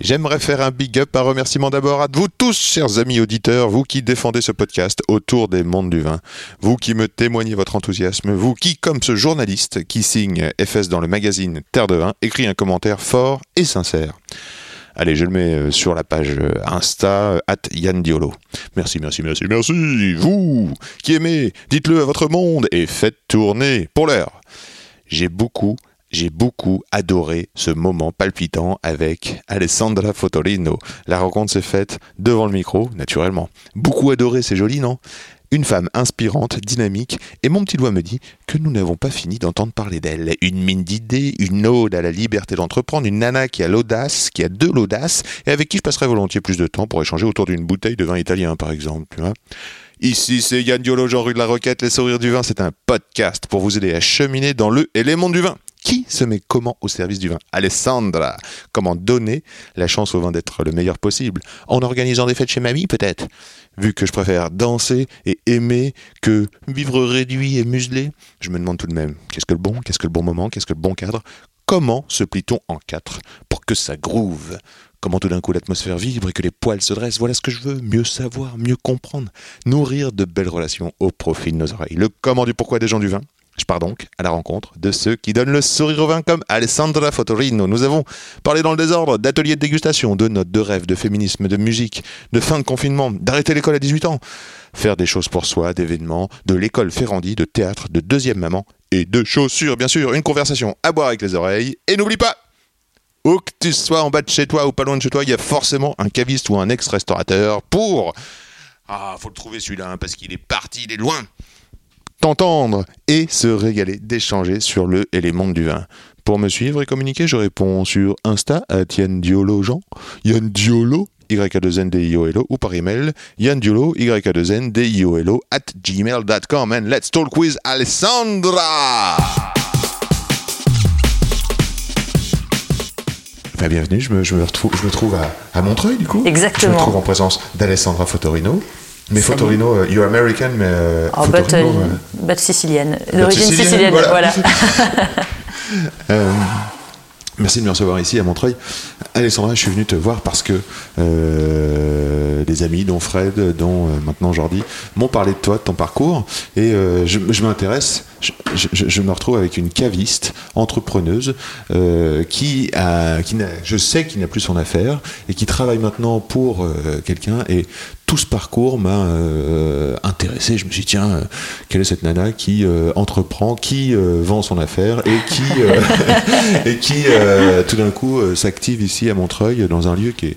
J'aimerais faire un big up, un remerciement d'abord à vous tous, chers amis auditeurs, vous qui défendez ce podcast autour des mondes du vin, vous qui me témoignez votre enthousiasme, vous qui, comme ce journaliste qui signe FS dans le magazine Terre de Vin, écrit un commentaire fort et sincère. Allez, je le mets euh, sur la page euh, Insta, euh, at Yann Diolo. Merci, merci, merci, merci. Vous qui aimez, dites-le à votre monde et faites tourner. Pour l'heure, j'ai beaucoup, j'ai beaucoup adoré ce moment palpitant avec Alessandra Fotorino. La rencontre s'est faite devant le micro, naturellement. Beaucoup adoré, c'est joli, non? Une femme inspirante, dynamique, et mon petit doigt me dit que nous n'avons pas fini d'entendre parler d'elle. Une mine d'idées, une ode à la liberté d'entreprendre, une nana qui a l'audace, qui a de l'audace, et avec qui je passerai volontiers plus de temps pour échanger autour d'une bouteille de vin italien, par exemple. vois. Ici, c'est Yann Diolo, Jean Rue de la Roquette, Les Sourires du Vin. C'est un podcast pour vous aider à cheminer dans le et les mondes du vin. Qui se met comment au service du vin. Alessandra. Comment donner la chance au vin d'être le meilleur possible. En organisant des fêtes chez mamie, peut-être. Vu que je préfère danser et aimer que vivre réduit et muselé, je me demande tout de même, qu'est-ce que le bon Qu'est-ce que le bon moment Qu'est-ce que le bon cadre? Comment se plie-t-on en quatre pour que ça groove? Comment tout d'un coup l'atmosphère vibre et que les poils se dressent? Voilà ce que je veux, mieux savoir, mieux comprendre, nourrir de belles relations au profit de nos oreilles. Le comment du pourquoi des gens du vin je pars donc à la rencontre de ceux qui donnent le sourire au vin comme Alessandra Fotorino. Nous avons parlé dans le désordre d'ateliers de dégustation, de notes, de rêves, de féminisme, de musique, de fin de confinement, d'arrêter l'école à 18 ans, faire des choses pour soi, d'événements, de l'école Ferrandi, de théâtre, de deuxième maman et de chaussures, bien sûr, une conversation à boire avec les oreilles. Et n'oublie pas, où que tu sois en bas de chez toi ou pas loin de chez toi, il y a forcément un caviste ou un ex-restaurateur pour... Ah, faut le trouver celui-là, hein, parce qu'il est parti, il est loin t'entendre et se régaler d'échanger sur le et les mondes du vin. Pour me suivre et communiquer, je réponds sur Insta à Yann Diolo Jean, Yann Diolo, Y-A-2-N-D-I-O-L-O, ou par email, Yann Diolo, Y-A-2-N-D-I-O-L-O, at gmail.com. And let's talk with Alessandra! Ben, bienvenue, je me, je me retrouve, je me trouve à, à Montreuil du coup. Exactement. Je me trouve en présence d'Alessandra Fotorino. Mais. Fotorino, euh, you're American, mais euh, Oh, but, Fotorino, euh, euh, but sicilienne. D'origine sicilienne, sicilienne, voilà. voilà. Euh, merci de me recevoir ici à Montreuil. Alessandra, je suis venu te voir parce que euh, des amis, dont Fred, dont euh, maintenant Jordi, m'ont parlé de toi, de ton parcours. Et euh, je, je m'intéresse, je, je- je me retrouve avec une caviste, entrepreneuse, euh, qui, a, qui n'a, je sais qu'il n'a plus son affaire et qui travaille maintenant pour euh, quelqu'un. Et tout ce parcours m'a euh, intéressé. Je me suis dit, tiens, quelle est cette nana qui euh, entreprend, qui euh, vend son affaire et qui, tout d'un coup, s'active ici à Montreuil dans un lieu qui est,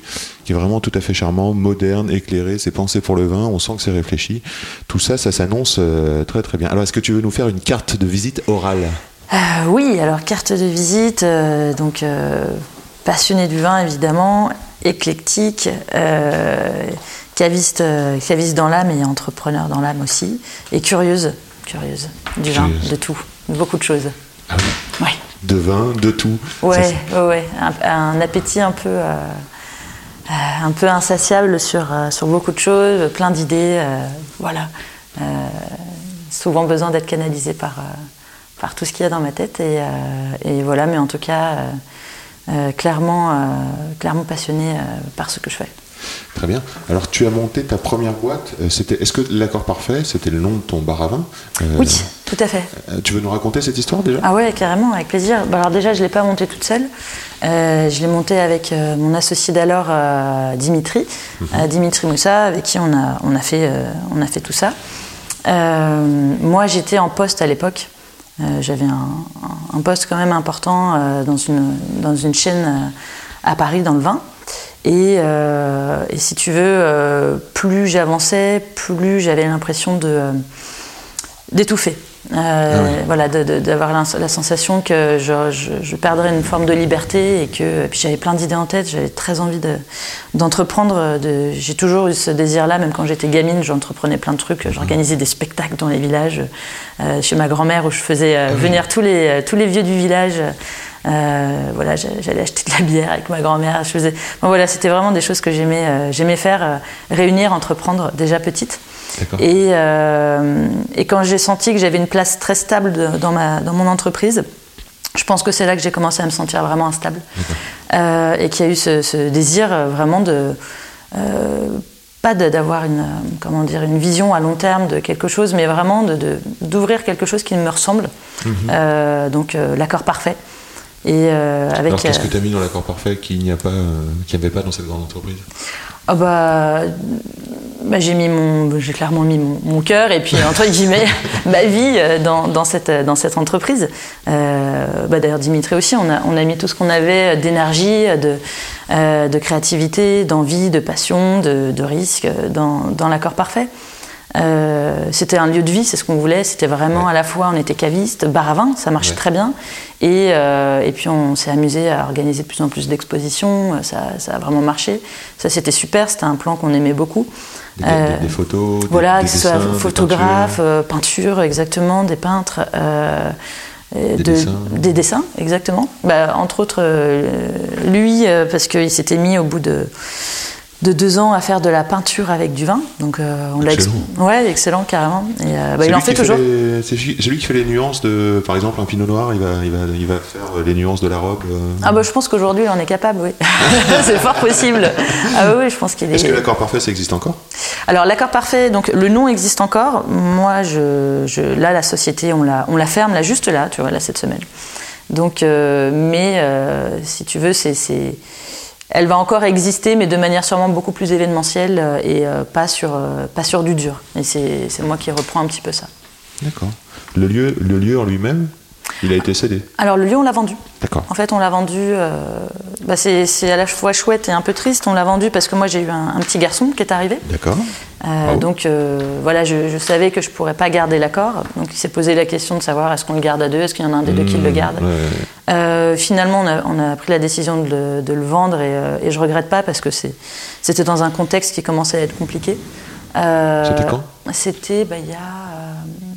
vraiment tout à fait charmant, moderne, éclairé. C'est pensé pour le vin, on sent que c'est réfléchi. Tout ça, ça s'annonce très très bien. Alors, est-ce que tu veux nous faire une carte de visite orale? Oui, alors carte de visite, donc passionnée du vin évidemment, éclectique, caviste, euh, caviste dans l'âme et entrepreneur dans l'âme aussi, et curieuse, curieuse du vin, Curieuse. de tout, de beaucoup de choses. Ah oui. Ouais, De vin, de tout. Ouais, ouais, ouais. Un, un appétit un peu, euh, euh, un peu insatiable sur, sur beaucoup de choses, plein d'idées, euh, voilà. Euh, souvent besoin d'être canalisé par, par tout ce qu'il y a dans ma tête et, et voilà, mais en tout cas, clairement, clairement passionné par ce que je fais. Très bien. Alors, tu as monté ta première boîte. euh, C'était, est-ce que l'accord parfait, c'était le nom de ton bar à vin Euh, Oui, tout à fait. euh, Tu veux nous raconter cette histoire déjà? Ah ouais, carrément, avec plaisir. Bah alors déjà, je ne l'ai pas monté toute seule. Euh, je l'ai monté avec euh, mon associé d'alors, Dimitri, euh, Dimitri Moussa, avec qui on a, on a, fait, on a fait tout ça. Moi, j'étais en poste à l'époque. J'avais un, un- poste quand même important dans, une, dans une chaîne à Paris, dans le vin. Et, euh, et si tu veux, euh, plus j'avançais, plus j'avais l'impression de, euh, d'étouffer. Euh, Voilà, d'avoir la, la sensation que je, je, je perdrais une forme de liberté et que et puis j'avais plein d'idées en tête. J'avais très envie de- d'entreprendre. De, j'ai toujours eu ce désir-là, même quand j'étais gamine, j'entreprenais plein de trucs. J'organisais des spectacles dans les villages, chez ma grand-mère, où je faisais euh, venir tous les tous les vieux du village. Euh, voilà, j'a- j'allais acheter de la bière avec ma grand-mère. Je faisais, bon, voilà, c'était vraiment des choses que j'aimais, euh, j'aimais faire, euh, réunir, entreprendre déjà petite. Et, et quand j'ai senti que j'avais une place très stable de- dans, ma, dans mon entreprise, je pense que c'est là que j'ai commencé à me sentir vraiment instable. Et qu'il y a eu ce, ce désir vraiment de. pas d'avoir une, comment dire, une vision à long terme de quelque chose, mais vraiment de- de- d'ouvrir quelque chose qui me ressemble. Euh, donc l'accord parfait. Et euh, avec. Alors qu'est-ce euh, que tu as mis dans l'accord parfait qu'il n'y a pas, euh, qu'il n'y avait pas dans cette grande entreprise? Ah bah, bah, j'ai mis mon, j'ai clairement mis mon, mon cœur et puis entre guillemets ma vie dans, dans cette dans cette entreprise. Euh, bah, D'ailleurs Dimitri aussi, on a on a mis tout ce qu'on avait d'énergie, de euh, de créativité, d'envie, de passion, de, de risque dans, dans l'accord parfait. Euh, c'était un lieu de vie, c'est ce qu'on voulait. C'était vraiment à la fois, on était caviste, bar à vin, ça marchait Ouais. très bien. Et, euh, et puis on s'est amusé à organiser de plus en plus d'expositions. Ça, ça a vraiment marché. Ça, c'était super. C'était un plan qu'on aimait beaucoup. des, Euh, des- des photos, des, voilà, des que ce soit photographe, peintures. euh, peinture, exactement, des peintres. euh, Des de- dessins. Des dessins, exactement. Bah, entre autres, euh, lui, euh, parce qu'il s'était mis au bout de, de deux ans à faire de la peinture avec du vin. Donc, euh, on l'a ex- Excellent. Ouais, excellent, carrément. Et, euh, bah, il en fait toujours. les- C'est lui qui fait les nuances de, par exemple, un pinot noir, il va, il va, il va faire les nuances de la robe. euh. Ah bah, je pense qu'aujourd'hui, en est capable, oui. c'est fort possible. Ah oui, oui, je pense qu'il est. Est-ce que l'accord parfait, ça existe encore? Alors l'accord parfait, donc le nom existe encore. Moi, je, je- là, la société, on la, on la ferme là juste là, tu vois, là cette semaine. Donc, mais si tu veux, c'est, c'est- elle va encore exister, mais de manière sûrement beaucoup plus événementielle euh, et euh, pas sur, euh, pas sur du dur. Et c'est, moi qui reprends un petit peu ça. D'accord. Le lieu, le lieu en lui-même, il a été cédé. Alors le lieu, on l'a vendu. D'accord. En fait, on l'a vendu. euh, bah, c'est, à la fois chouette et un peu triste. On l'a vendu parce que moi, j'ai eu un, un petit garçon qui est arrivé. D'accord. Euh, Bravo. donc euh, voilà, je, je savais que je pourrais pas garder l'accord. Donc il s'est posé la question de savoir est-ce qu'on le garde à deux, est-ce qu'il y en a un des deux qui le garde? Mmh, ouais. Euh, finalement, on a, on a pris la décision de le, de le vendre et, et je regrette pas parce que c'était dans un contexte qui commençait à être compliqué. C'était quand? C'était bah, il y a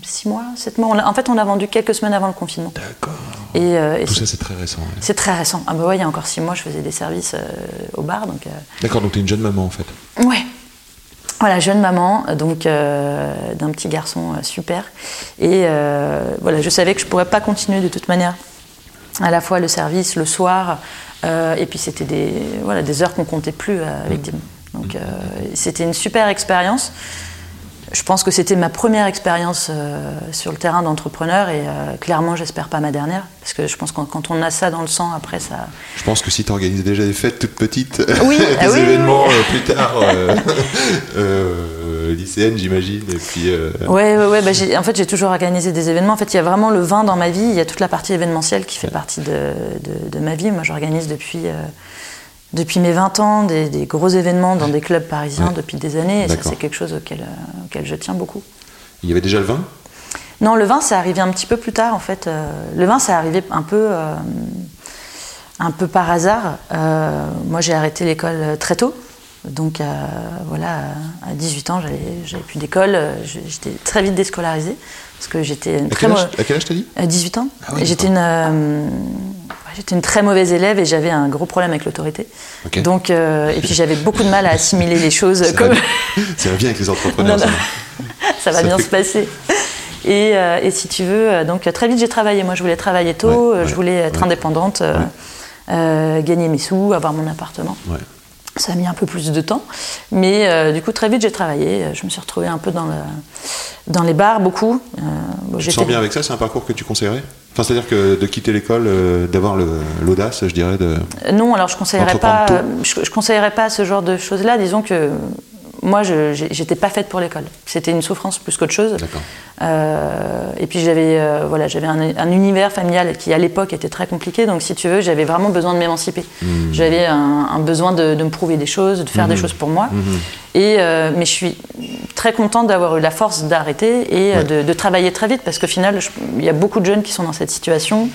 six mois, sept mois. En fait, on l'a vendu quelques semaines avant le confinement. D'accord. Et, euh, et Tout ça, c'est très récent. ouais. c'est très récent. Ah bah ouais, il y a encore six mois, je faisais des services euh, au bar, donc. euh, D'accord, donc tu es une jeune maman en fait. Ouais. Voilà, jeune maman, donc d'un petit garçon super. Et voilà, je savais que je pourrais pas continuer de toute manière. À la fois le service, le soir, et puis c'était des, voilà, des heures qu'on comptait plus avec Dim. Donc euh, c'était une super expérience. Je pense que c'était ma première expérience euh, sur le terrain d'entrepreneur et euh, clairement, j'espère pas ma dernière. Parce que je pense que quand on a ça dans le sang, après ça. Je pense que si tu organises déjà des fêtes toutes petites, Oui, des ah oui, événements oui. euh, plus tard, euh, j'imagine, et puis Ouais, ouais, ouais. bah, en fait, j'ai toujours organisé des événements. En fait, il y a vraiment le vin dans ma vie. Il y a toute la partie événementielle qui fait partie de, de- de ma vie. Moi, j'organise depuis, depuis mes 20 ans des, des gros événements dans des clubs parisiens Ouais. depuis des années. Et ça, c'est quelque chose auquel, euh, auquel je tiens beaucoup. il y avait déjà le vin? Non, le vin, c'est arrivé un petit peu plus tard, en fait. Euh, le vin, c'est arrivé un peu, euh, un peu par hasard. Euh, moi, j'ai arrêté l'école très tôt. Donc, voilà, à 18 ans, j'avais plus d'école. J'étais très vite déscolarisée. Parce que j'étais très quel, âge, à quel âge t'as dit? À 18 ans. Ah oui, j'étais une, j'étais une très mauvaise élève et j'avais un gros problème avec l'autorité. Donc, euh, et puis j'avais beaucoup de mal à assimiler les choses Ça comme va, ça va bien avec les entrepreneurs. Non, non. ça. ça va Ça bien fait- se passer. Et, euh, et si tu veux, euh, donc très vite j'ai travaillé. Moi, je voulais travailler tôt, Ouais, ouais, je voulais être ouais. indépendante, euh, gagner mes sous, avoir mon appartement. Ça a mis un peu plus de temps, mais euh, du coup très vite j'ai travaillé. Je me suis retrouvée un peu dans, le, dans les bars beaucoup. Euh, bon, Tu te sens bien avec ça? C'est un parcours que tu conseillerais? Enfin, c'est-à-dire que de quitter l'école, euh, d'avoir l'audace, je dirais, de. Euh, Non, alors je conseillerais pas. je conseillerais pas ce genre de choses-là. Disons que moi, j'étais pas faite pour l'école. C'était une souffrance plus qu'autre chose. Euh, et puis j'avais euh, voilà, j'avais un, un univers familial qui à l'époque était très compliqué. Donc si tu veux, j'avais vraiment besoin de m'émanciper. J'avais un, un besoin de, de me prouver des choses, de faire des choses pour moi. Et euh, mais je suis très contente d'avoir eu la force d'arrêter et de, de travailler très vite parce qu'au final, il y a beaucoup de jeunes qui sont dans cette situation.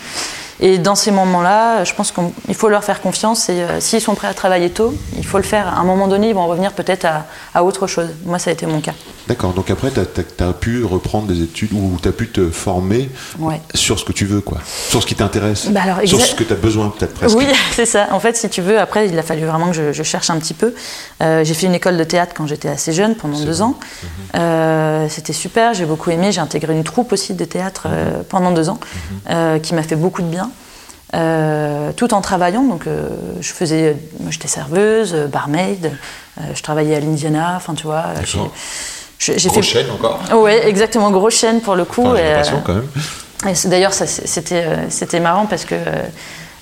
Et dans ces moments-là, je pense qu'il faut leur faire confiance et euh, s'ils sont prêts à travailler tôt, il faut le faire. À un moment donné, ils vont revenir peut-être à, à autre chose. Moi, ça a été mon cas. D'accord, donc après, tu as, pu reprendre des études ou tu as pu te former Ouais. sur ce que tu veux, quoi. Sur ce qui t'intéresse. Bah sur ce que tu as besoin, peut-être presque. Oui, c'est ça. En fait, si tu veux, après, il a fallu vraiment que je, je cherche un petit peu. Euh, j'ai fait une école de théâtre quand j'étais assez jeune, pendant deux ans. Euh, C'était super, j'ai beaucoup aimé. J'ai intégré une troupe aussi de théâtre euh, pendant deux ans, euh, qui m'a fait beaucoup de bien. Euh, tout en travaillant, donc euh, je faisais, j'étais serveuse, barmaid, euh, je travaillais à l'Indiana, enfin tu vois, j'ai fait, chaîne encore. ouais, exactement, grosse chaîne pour le coup. Enfin, j'ai et, euh, l'impression quand même. et c'est- D'ailleurs, c'était euh, c'était marrant parce que euh,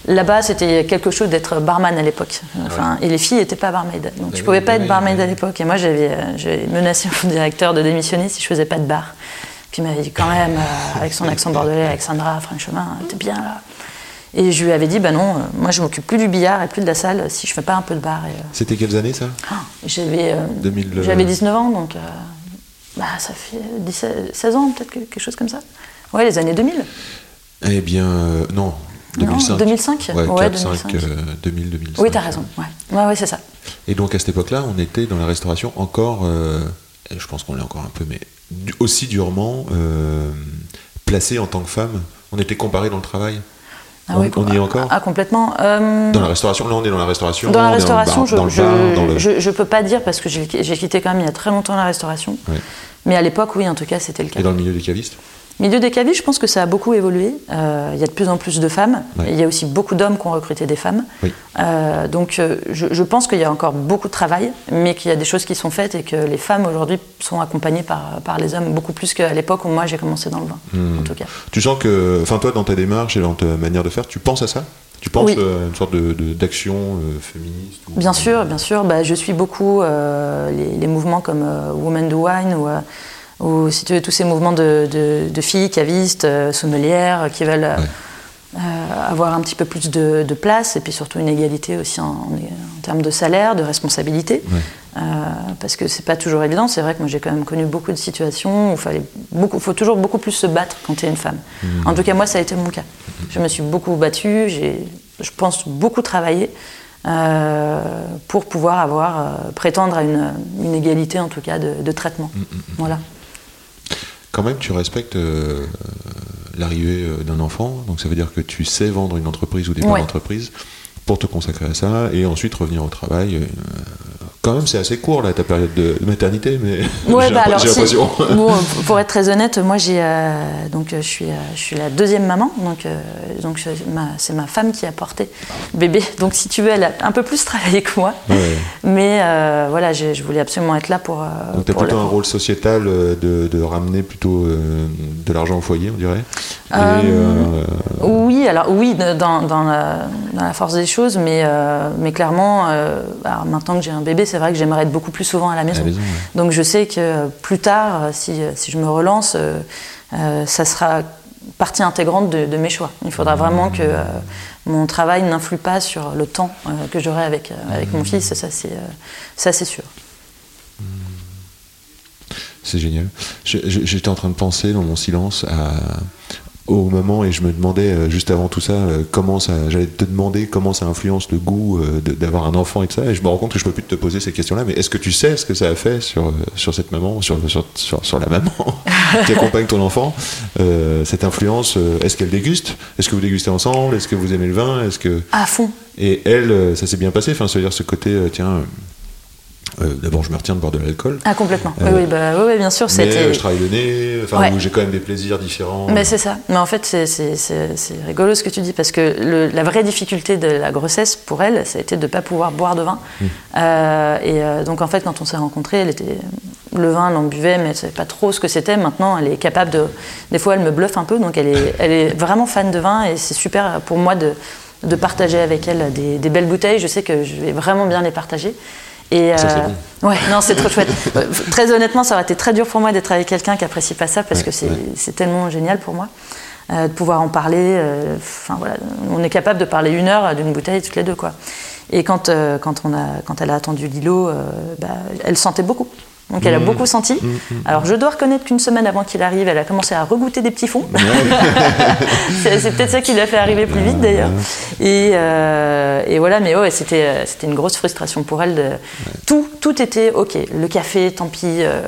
là-bas, c'était quelque chose d'être barman à l'époque. Enfin, Et les filles n'étaient pas barmaid. Donc, je oui, pouvais pas oui, être oui, barmaid oui. à l'époque. Et moi, j'avais euh, j'avais menacé mon directeur de démissionner si je faisais pas de bar. Puis il m'avait dit quand même, euh, avec son accent bordelais, Alexandra, Franchemin, t'es bien là. Et je lui avais dit, bah non, euh, moi je m'occupe plus du billard et plus de la salle si je fais pas un peu de bar. Euh, C'était quelles années ça? j'avais euh, 2000, euh, j'avais 19 ans, donc euh, bah, ça fait 17 16 ans, peut-être que- quelque chose comme ça. Ouais, les années 2000. Eh bien, euh, non, 2005. 2005? Ouais, Ouais, 4, 5, 2005. 2000, 2005. Oui, t'as raison. Ouais, ouais, ouais, c'est ça. Et donc à cette époque-là, on était dans la restauration encore, euh, je pense qu'on l'est encore un peu, mais aussi durement euh, placé en tant que femme. On était comparé dans le travail. Ah on, oui, on y est encore? Ah, complètement. Euh, Dans la restauration, là on est dans la restauration. dans la est restauration, je, bar, dans le je, bar, dans le- je- je peux pas dire parce que j'ai j'ai quitté quand même il y a très longtemps la restauration. Ouais. Mais à l'époque, oui, en tout cas, c'était le cas. Et dans le milieu des cavistes Milieu des cavistes, je pense que ça a beaucoup évolué. Euh, il y a de plus en plus de femmes. Ouais. Il y a aussi beaucoup d'hommes qui ont recruté des femmes. Oui. Euh, donc euh, je, je pense qu'il y a encore beaucoup de travail, mais qu'il y a des choses qui sont faites et que les femmes aujourd'hui sont accompagnées par, par les hommes beaucoup plus qu'à l'époque où moi j'ai commencé dans le vin, Hmm. en tout cas. Tu sens que, enfin toi, dans ta démarche et dans ta manière de faire, tu penses à ça? Tu penses Oui. euh, à une sorte de- de- d'action euh, féministe ou- Bien sûr, bien sûr. Bah, je suis beaucoup euh, les, les mouvements comme Women do Wine ou, ou, si tu veux, tous ces mouvements de, de- de filles cavistes, euh, sommelières, qui veulent euh, euh, avoir un petit peu plus de, de place et puis surtout une égalité aussi en, en- en termes de salaire, de responsabilité. Ouais. Euh, parce que c'est pas toujours évident. C'est vrai que moi j'ai quand même connu beaucoup de situations où il fallait beaucoup, faut toujours beaucoup plus se battre quand tu es une femme. En tout cas, moi ça a été mon cas. Je me suis beaucoup battue, j'ai, je pense, beaucoup travaillé euh, pour pouvoir avoir, euh, prétendre à une, une égalité en tout cas de, de traitement. Voilà. Quand même, tu respectes l'arrivée d'un enfant, donc ça veut dire que tu sais vendre une entreprise ou des parts Ouais. d'entreprise pour te consacrer à ça et ensuite revenir au travail. Quand même, c'est assez court là ta période de maternité, mais Ouais, j'ai bah j'ai si- l'impression. bon, pour être très honnête, moi j'ai euh, donc euh, je suis euh, je suis la deuxième maman, donc euh, donc c'est ma femme qui a porté le bébé. Donc si tu veux, elle a un peu plus travaillé que moi, Ouais. mais voilà, je voulais absolument être là pour. Donc tu as plutôt un rôle sociétal de, de ramener plutôt de l'argent au foyer, on dirait? Euh, euh, Oui, alors oui, dans, dans la, dans la force des choses, mais, euh, mais clairement, alors maintenant que j'ai un bébé, c'est vrai que j'aimerais être beaucoup plus souvent à la maison. maison, ouais. Donc je sais que plus tard, si, si je me relance, ça sera partie intégrante de, de mes choix. Il faudra vraiment que euh, mon travail n'influe pas sur le temps euh, que j'aurai avec, euh, avec mon fils, ça c'est ça, c'est sûr. C'est génial. J'étais en train de penser dans mon silence à, au moment et je me demandais euh, juste avant tout ça euh, comment ça. J'allais te demander comment ça influence le goût euh, d'avoir un enfant et tout ça. Et je me rends compte que je peux plus te poser ces questions-là. Mais est-ce que tu sais ce que ça a fait sur, sur cette maman, sur, sur, sur, sur la maman qui accompagne ton enfant Euh, Cette influence, est-ce qu'elle déguste? Est-ce que vous dégustez ensemble? Est-ce que vous aimez le vin? Est-ce que À fond. et elle, ça s'est bien passé. Enfin, c'est-à-dire ce côté, tiens. Euh, D'abord, je me retiens de boire de l'alcool. Ah, complètement. Euh, oui, oui, bah, oui, oui, bien sûr. Mais euh, je travaille le nez, enfin, Ouais. j'ai quand même des plaisirs différents. Mais c'est ça. Mais en fait, c'est- rigolo ce que tu dis, parce que le- la vraie difficulté de la grossesse pour elle, ça a été de ne pas pouvoir boire de vin. Euh, et donc, en fait, quand on s'est rencontrés, elle était. Le vin, elle en buvait, mais elle ne savait pas trop ce que c'était. Maintenant, elle est capable de. Des fois, elle me bluffe un peu, donc elle est, elle est vraiment fan de vin, et c'est super pour moi de, de partager avec elle des, des belles bouteilles. Je sais que je vais vraiment bien les partager. Et, Ça, c'est euh, bon. Ouais, non, c'est trop chouette. Euh, très honnêtement, ça aurait été très dur pour moi d'être avec quelqu'un qui apprécie pas ça parce Ouais, que c'est ouais. tellement génial pour moi euh, de pouvoir en parler. euh, Enfin voilà, on est capable de parler une heure d'une bouteille toutes les deux quoi. Et quand quand on a quand elle a attendu Lilo, bah, elle sentait beaucoup. Donc elle a beaucoup senti. Alors je dois reconnaître qu'une semaine avant qu'il arrive, elle a commencé à regoûter des petits fonds. c'est peut-être ça qui l'a fait arriver plus vite d'ailleurs. Et, euh, et voilà, mais ouais, c'était euh, c'était une grosse frustration pour elle. De, tout, tout était ok. Le café, tant pis. euh,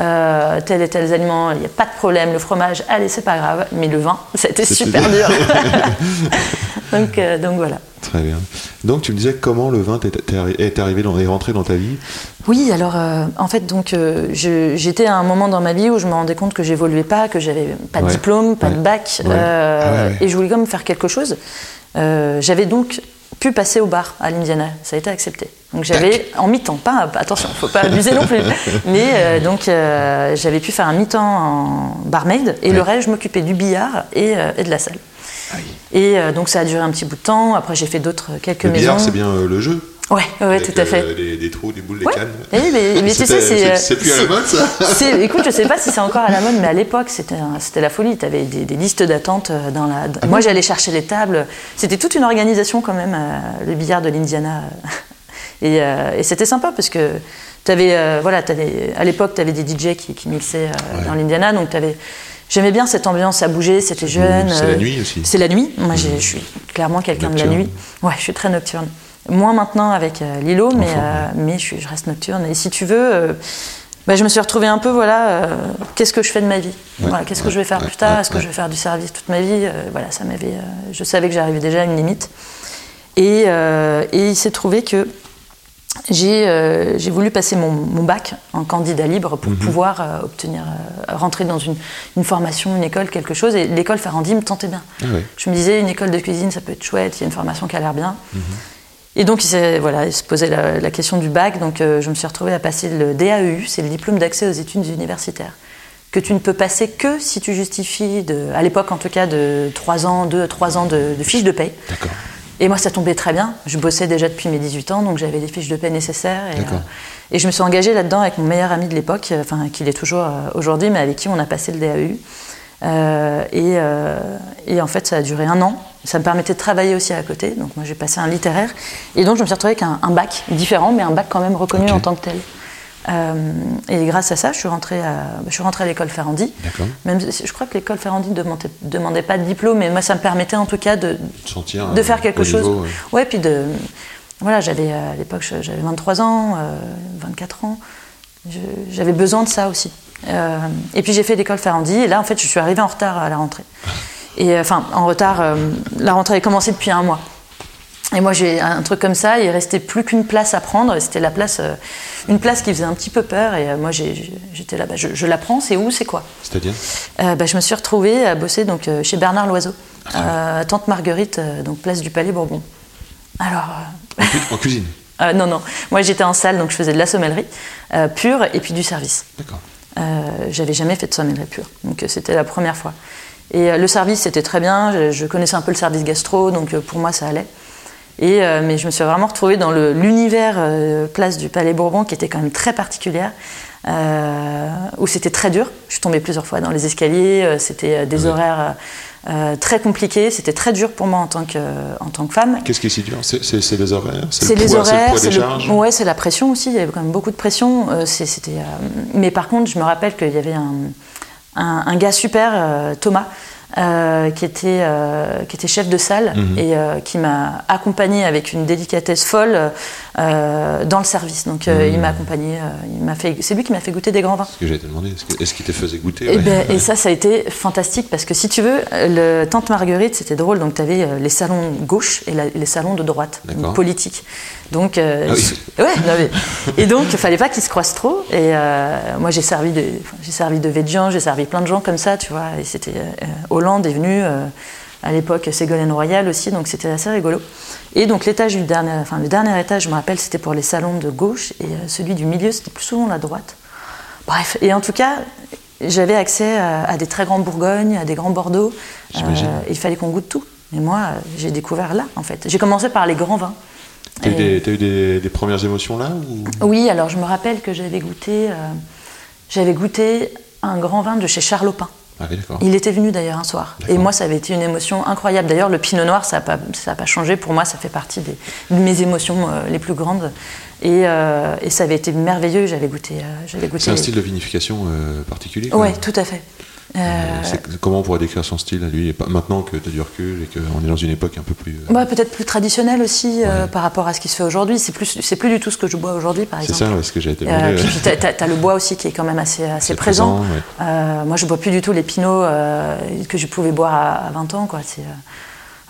euh, tel et tel aliment, il n'y a pas de problème. Le fromage, allez, c'est pas grave. Mais le vin, c'était super dur. dur. donc, euh, donc voilà. Très bien. Donc tu me disais comment le vin est arrivé dans, est rentré dans ta vie? Oui, alors euh, en fait, donc euh, j'étais à un moment dans ma vie où je me rendais compte que j'évoluais pas, que j'avais pas de Ouais. diplôme, pas Ouais. de bac, Ouais. euh, Ah et je voulais quand même faire quelque chose. J'avais donc pu passer au bar à l'Indiana, ça a été accepté. Donc j'avais en mi-temps, pas attention, faut pas abuser non plus, mais euh, donc euh, j'avais pu faire un mi-temps en barmaid et le reste je m'occupais du billard et, euh, et de la salle. Et euh, donc ça a duré un petit bout de temps. Après j'ai fait d'autres quelques Le maisons. billard, c'est bien euh, le jeu Ouais, ouais, Avec, tout à fait. euh, des, des trous, des boules, des Ouais. cannes. Eh, mais, mais tu sais, c'est. euh, c'est plus à la mode ça Écoute, je sais pas si c'est encore à la mode, mais à l'époque, c'était la folie. Tu avais des, des listes d'attente euh, dans la. Ah Moi, j'allais chercher les tables. C'était toute une organisation quand même, euh, le billard de l'Indiana. Et, euh, et c'était sympa parce que tu avais. voilà, t'avais- à l'époque, tu avais des DJ qui, qui mixaient euh, dans l'Indiana, donc tu avais. J'aimais bien cette ambiance, ça bougeait, c'était jeune. c'est la euh, nuit aussi. C'est la nuit. Moi, j'ai- je suis clairement quelqu'un de la nuit. Ouais, je suis très nocturne. Moins maintenant avec euh, Lilo, mais, euh, mais je, suis- je reste nocturne. Et si tu veux, euh, bah, je me suis retrouvée un peu, voilà, euh, qu'est-ce que je fais de ma vie? Voilà, Qu'est-ce que je vais faire ouais, plus tard? Est-ce que je vais faire du service toute ma vie? Voilà, ça m'avait. je savais que j'arrivais déjà à une limite. Et, et il s'est trouvé que j'ai euh, j'ai voulu passer mon, mon bac en candidat libre Mhm. pour pouvoir euh, obtenir, euh, rentrer dans une, une formation, une école, quelque chose. Et l'école Ferrandi me tentait bien. Ah. Je me disais, une école de cuisine, ça peut être chouette, il y a une formation qui a l'air bien. Mhm. Et donc, il, voilà, il se posait la, la question du bac. Donc, je me suis retrouvée à passer le DAEU, c'est le diplôme d'accès aux études universitaires, que tu ne peux passer que si tu justifies, de, à l'époque en tout cas, de 3 ans, 2 3 ans de, de fiches de paye. D'accord. Et moi, ça tombait très bien. Je bossais déjà depuis mes 18 ans, donc j'avais les fiches de paie nécessaires. Et, euh, et je me suis engagée là-dedans avec mon meilleur ami de l'époque, euh, enfin, qu'il est toujours euh, aujourd'hui, mais avec qui on a passé le DAU. Euh, et, euh, et en fait, ça a duré un an. Ça me permettait de travailler aussi à côté. Donc, moi, j'ai passé un littéraire. Et donc, je me suis retrouvée avec un, un bac différent, mais un bac quand même reconnu en tant que tel. Euh, et grâce à ça, je suis rentrée à, je suis rentrée à l'école Ferrandi. Même je crois que l'école Ferrandi ne demandait, demandait pas de diplôme, mais moi, ça me permettait en tout cas de, Sentir de euh, faire quelque au chose. niveau, ouais. ouais, puis de. Voilà, j'avais euh, à l'époque j'avais 23 ans, euh, 24 ans. J'avais besoin de ça aussi. Euh, et puis j'ai fait l'école Ferrandi et là en fait je suis arrivée en retard à la rentrée. Et euh, enfin en retard, euh, la rentrée avait commencé depuis un mois. Et moi j'ai un truc comme ça, il restait plus qu'une place à prendre. C'était la place, euh, une place qui faisait un petit peu peur. Et euh, moi j'étais là, bah, je, je la prends, c'est où, c'est quoi? C'est-à-dire? Euh, bah, je me suis retrouvée à bosser donc, chez Bernard Loiseau, à Tante Marguerite, donc place du Palais Bourbon. Alors, en, cu- en cuisine? non, non, moi j'étais en salle, donc je faisais de la sommellerie pure et puis du service. D'accord. J'avais jamais fait de sommellerie pure, donc c'était la première fois. Et le service, c'était très bien, je, je connaissais un peu le service gastro, donc pour moi ça allait. Et, euh, mais je me suis vraiment retrouvée dans l'univers euh, place du Palais Bourbon, qui était quand même très particulière, euh, où c'était très dur. Je suis tombée plusieurs fois dans les escaliers, c'était des Oui. horaires très compliqués, c'était très dur pour moi en tant que, en tant que femme. Qu'est-ce qui est si dur? C'est les horaires? C'est le les horaires, C'est ouais, la pression aussi. Il y avait quand même beaucoup de pression. C'était, Mais par contre, je me rappelle qu'il y avait un, un- un gars super, Thomas, euh, qui, était, euh, qui était chef de salle Mhm. et euh, qui m'a accompagné avec une délicatesse folle euh, dans le service. Donc, euh, Mhm. il m'a accompagné. euh, il m'a fait. C'est lui qui m'a fait goûter des grands vins. Ce que j'allais te demander, est-ce qu'il te faisait goûter Et, ouais. ben, et ça, ça a été fantastique parce que si tu veux, euh, le Tante Marguerite, c'était drôle. Donc, tu avais les salons gauche et la- les salons de droite, politique. Donc, euh, Ah oui. ouais, non, mais- et donc, il fallait pas qu'ils se croisent trop. Et euh, moi, j'ai servi de, j'ai servi de Védian, j'ai servi plein de gens comme ça, tu vois. Et c'était euh, Hollande est venu. Euh, à l'époque, Ségolène Royal aussi, donc c'était assez rigolo. Et donc l'étage du dernier, enfin le dernier étage, je me rappelle, c'était pour les salons de gauche, et euh, celui du milieu, c'était plus souvent la droite. Bref, et en tout cas, j'avais accès à, à des très grands Bourgognes, à des grands Bordeaux. J'imagine. il fallait qu'on goûte tout. Et moi, euh, j'ai découvert là, en fait. J'ai commencé par les grands vins. T'as eu, des, t'as eu des, des premières émotions là ou... Oui, alors je me rappelle que j'avais goûté, euh, j'avais goûté un grand vin de chez Charlopin. Ah oui. Il était venu d'ailleurs un soir. Et moi, ça avait été une émotion incroyable. D'ailleurs, le pinot noir, ça n'a pas, pas changé. Pour moi, ça fait partie des, de mes émotions euh, les plus grandes. Et, euh, et ça avait été merveilleux. J'avais goûté. euh, j'avais goûté C'est un style de vinification particulier Oui, tout à fait. Euh, C'est- Comment on pourrait décrire son style à lui et Maintenant que tu as du recul et qu'on est dans une époque un peu plus. euh, ouais, peut-être plus traditionnel aussi euh, par rapport à ce qui se fait aujourd'hui. C'est plus, c'est plus du tout ce que je bois aujourd'hui, par c'est exemple. ça, ouais, ce que j'ai été Euh, demandé. puis puis t'as, t'as- t'as le bois aussi qui est quand même assez, assez C'est présent. Euh, moi, je bois plus du tout les pinots euh, que je pouvais boire à, à 20 ans. Quoi. C'est, euh,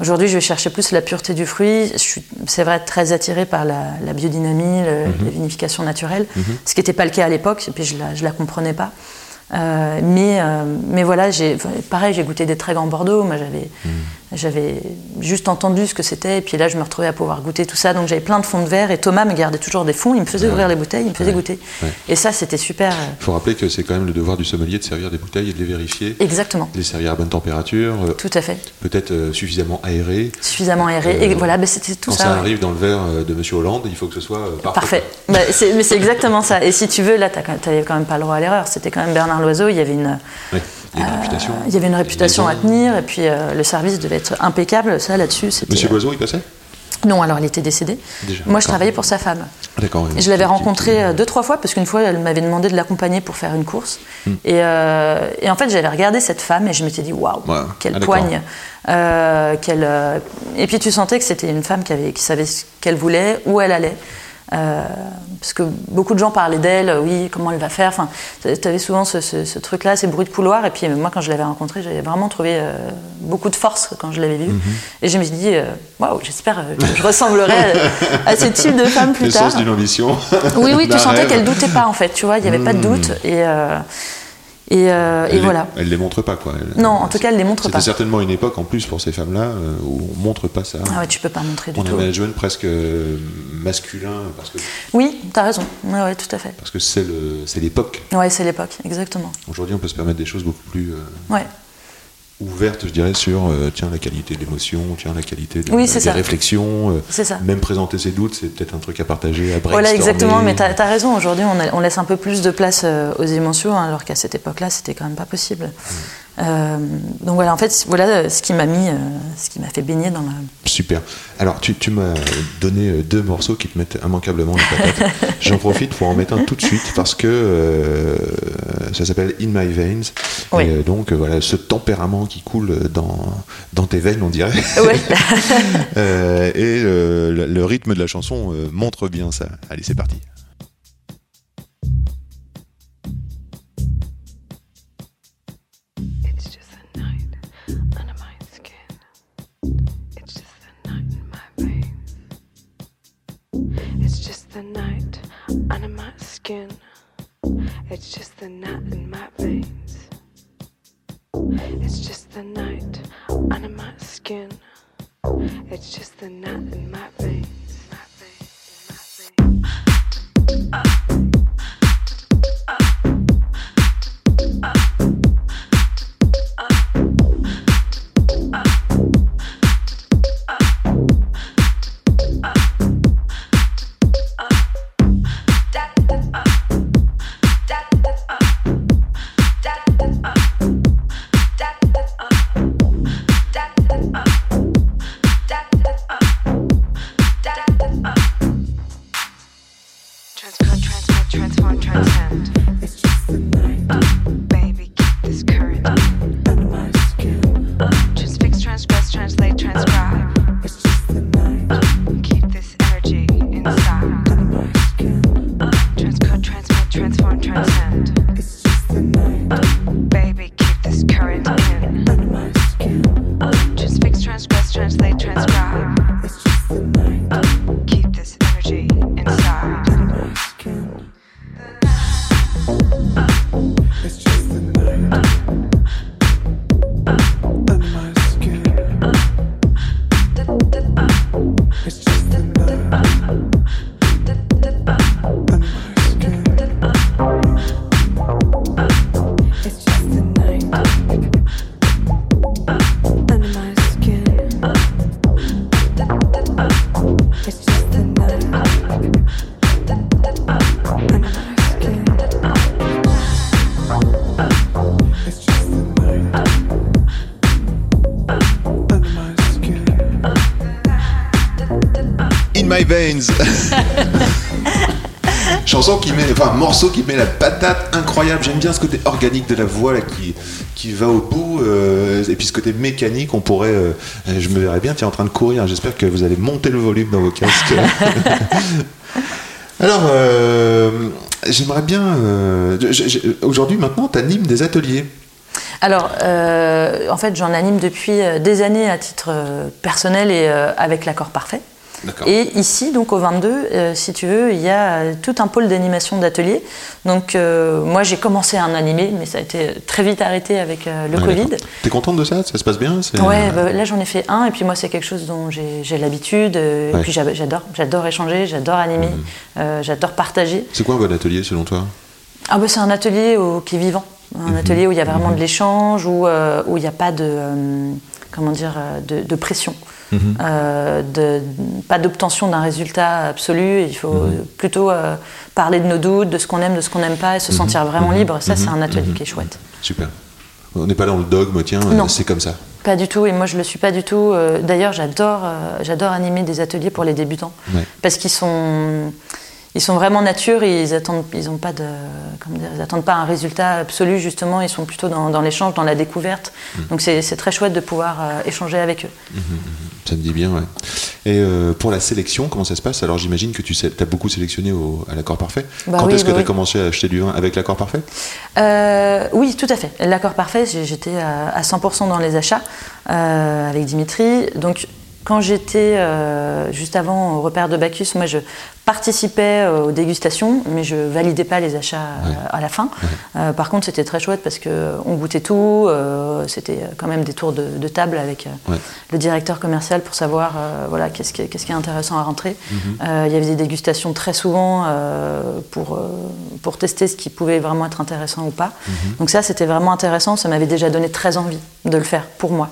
Aujourd'hui, je vais chercher plus la pureté du fruit. Je suis, c'est vrai, très attirée par la, la biodynamie, le- Mhm. la vinification naturelle, ce qui n'était pas le cas à l'époque, et puis je la, je la comprenais pas. Euh, mais, euh, mais voilà, j'ai, pareil, j'ai goûté des très grands Bordeaux. Moi, j'avais, Mhm. J'avais juste entendu ce que c'était, et puis là, je me retrouvais à pouvoir goûter tout ça. Donc, j'avais plein de fonds de verre, et Thomas me gardait toujours des fonds. Il me faisait ouvrir les bouteilles, il me faisait Ouais. goûter. Ouais. Et ça, c'était super. Il faut rappeler que c'est quand même le devoir du sommelier de servir des bouteilles et de les vérifier, Exactement, de les servir à bonne température, euh, tout à fait. peut-être euh, suffisamment aéré. Suffisamment aéré. Euh, et voilà, ben, c'était tout Quand ça. ça ouais. arrive dans le verre de Monsieur Hollande, il faut que ce soit euh, parfait. Parfait. Bah, c'est- mais c'est exactement ça. Et si tu veux, là, tu n'avais quand même pas le droit à l'erreur. C'était quand même Bernard Loiseau. Il y avait une. Il y a une réputation. Euh, il y avait une réputation à tenir. Et puis euh, le service devait être impeccable. Ça, là-dessus, c'était. Monsieur Loiseau, il passait? Non, alors il était décédé. Déjà, Moi, je travaillais pour sa femme. D'accord. Je l'avais rencontré euh, deux, trois fois, parce qu'une fois, elle m'avait demandé de l'accompagner pour faire une course. Hmm. Et, euh, et en fait, j'avais regardé cette femme et je m'étais dit, waouh, Ouais. quelle Ah, poigne. Euh, quelle, euh, Et puis tu sentais que c'était une femme qui, avait, qui savait ce qu'elle voulait, où elle allait. Euh, parce que beaucoup de gens parlaient d'elle, euh, oui, comment elle va faire. Enfin, tu avais souvent ce, ce- ce truc-là, ces bruits de couloir. Et puis moi, quand je l'avais rencontrée, j'avais vraiment trouvé euh, beaucoup de force quand je l'avais vue. Mhm. Et je me suis dit, euh, waouh, j'espère euh, que je ressemblerai à, à ce type de femme plus tard. L'essence d'une ambition. Oui, oui, tu sentais qu'elle doutait pas en fait, tu vois, il n'y avait pas de doute. Et, euh, et, euh, et Elle les- voilà. Elle les montre pas, quoi. Elle- Non, en tout cas, elle les montre C'était pas. certainement une époque, en plus, pour ces femmes-là, euh, où on montre pas ça. Ah ouais, tu peux pas montrer du on a tout. un management presque euh, masculin, parce que Oui, t'as raison. Ouais, ouais, tout à fait. parce que c'est le- c'est l'époque. Ouais, c'est l'époque, exactement. Aujourd'hui, on peut se permettre des choses beaucoup plus euh, Ouais. Ouvertes, je dirais, sur euh, tiens, la qualité de l'émotion, tiens, la qualité de, Oui, c'est des ça. réflexions. euh, ça. Même présenter ses doutes, c'est peut-être un truc à partager, à. Voilà, exactement. Mais t'as as raison. Aujourd'hui, on, laisse un peu plus de place euh, aux émotions, hein, alors qu'à cette époque-là, c'était quand même pas possible. Euh, donc voilà, en fait, voilà ce qui m'a mis, euh, ce qui m'a fait baigner dans la. Super. Alors, tu, tu m'as donné euh, deux morceaux qui te mettent immanquablement les patates. J'en profite pour en mettre un tout de suite parce que euh, ça s'appelle In My Veins. Oui. Et donc, voilà, ce tempérament qui coule dans, dans tes veines, on dirait. Ouais. Euh, et le, le rythme de la chanson montre bien ça. Allez, c'est parti. The night in my veins. It's just the night under my skin. It's just the night in. My veins, morceau qui met la patate incroyable. J'aime bien ce côté organique de la voix là qui qui va au bout euh, et puis ce côté mécanique. On pourrait, euh, je me verrais bien tiens en train de courir. J'espère que vous allez monter le volume dans vos casques. Alors, euh, j'aimerais bien. euh, Aujourd'hui, maintenant, tu animes des ateliers. Alors, euh, en fait, j'en anime depuis des années à titre personnel et euh, avec l'accord parfait. Et ici, donc au 22, euh, si tu veux, il y a euh, tout un pôle d'animation d'ateliers. Donc, euh, moi, j'ai commencé à en animer, mais ça a été très vite arrêté avec euh, le Covid. T'es contente de ça? Ça se passe bien? Ouais, bah, là j'en ai fait un et puis moi c'est quelque chose dont j'ai l'habitude Ouais. et puis j'a- j'adore, j'adore échanger, j'adore animer, euh, j'adore partager. C'est quoi un bon atelier selon toi? Ah bah c'est un atelier au- qui est vivant, un Mhm. atelier où il y a vraiment de l'échange, où où il n'y a pas de comment dire euh, de, de pression, Mhm. Euh, de, pas d'obtention d'un résultat absolu. Il faut Mhm. plutôt euh, parler de nos doutes, de ce qu'on aime, de ce qu'on n'aime pas et se Mhm. sentir vraiment libre. Ça c'est un atelier qui est chouette. Super. On n'est pas dans le dogme, tiens, c'est comme ça. Pas du tout, et moi je le suis pas du tout. D'ailleurs, j'adore, j'adore animer des ateliers pour les débutants Ouais. parce qu'ils sont, ils sont vraiment nature et ils attendent, ils ont pas de, comment dire, ils attendent pas un résultat absolu justement. Ils sont plutôt dans, dans l'échange, dans la découverte. Mm. Donc c'est très chouette de pouvoir euh, échanger avec eux. Ça me dit bien, ouais. Et euh, pour la sélection, comment ça se passe? Alors j'imagine que tu as beaucoup sélectionné au- à l'accord parfait. Bah Quand oui, est-ce que bah tu as oui. commencé à acheter du vin avec l'accord parfait? Euh, oui, tout à fait. L'accord parfait, j'étais à, à 100% dans les achats avec Dimitri. Donc, quand j'étais euh, juste avant au repère de Bacchus, moi je participais euh, aux dégustations, mais je validais pas les achats euh, Ouais. à la fin. Euh, par contre, c'était très chouette parce que on goûtait tout. euh, c'était quand même des tours de, de table avec Ouais. le directeur commercial pour savoir voilà qu'est-ce qui, est- qu'est-ce qui est intéressant à rentrer. Mhm. Euh, il y avait des dégustations très souvent pour, pour tester ce qui pouvait vraiment être intéressant ou pas. Mhm. Donc ça, c'était vraiment intéressant. Ça m'avait déjà donné très envie de le faire pour moi.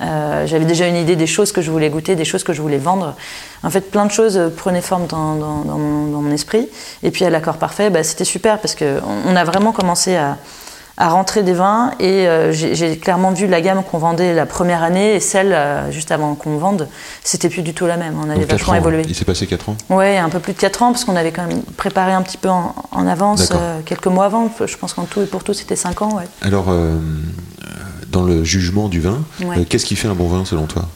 Euh, J'avais déjà une idée des choses que je voulais goûter, des choses que je voulais vendre. En fait, plein de choses euh, prenaient forme dans, dans- dans mon, dans mon esprit. Et puis à l'accord parfait, bah, c'était super parce qu'on on a vraiment commencé à, à rentrer des vins et euh, j'ai clairement vu la gamme qu'on vendait la première année et celle euh, juste avant qu'on vende, c'était plus du tout la même. On avait vachement évolué. Il s'est passé 4 ans? Ouais, un peu plus de 4 ans, parce qu'on avait quand même préparé un petit peu en, en avance, euh, quelques mois avant. Je pense qu'en tout et pour tout, c'était 5 ans, ouais. Alors, dans le jugement du vin, Ouais. euh, qu'est-ce qui fait un bon vin selon toi?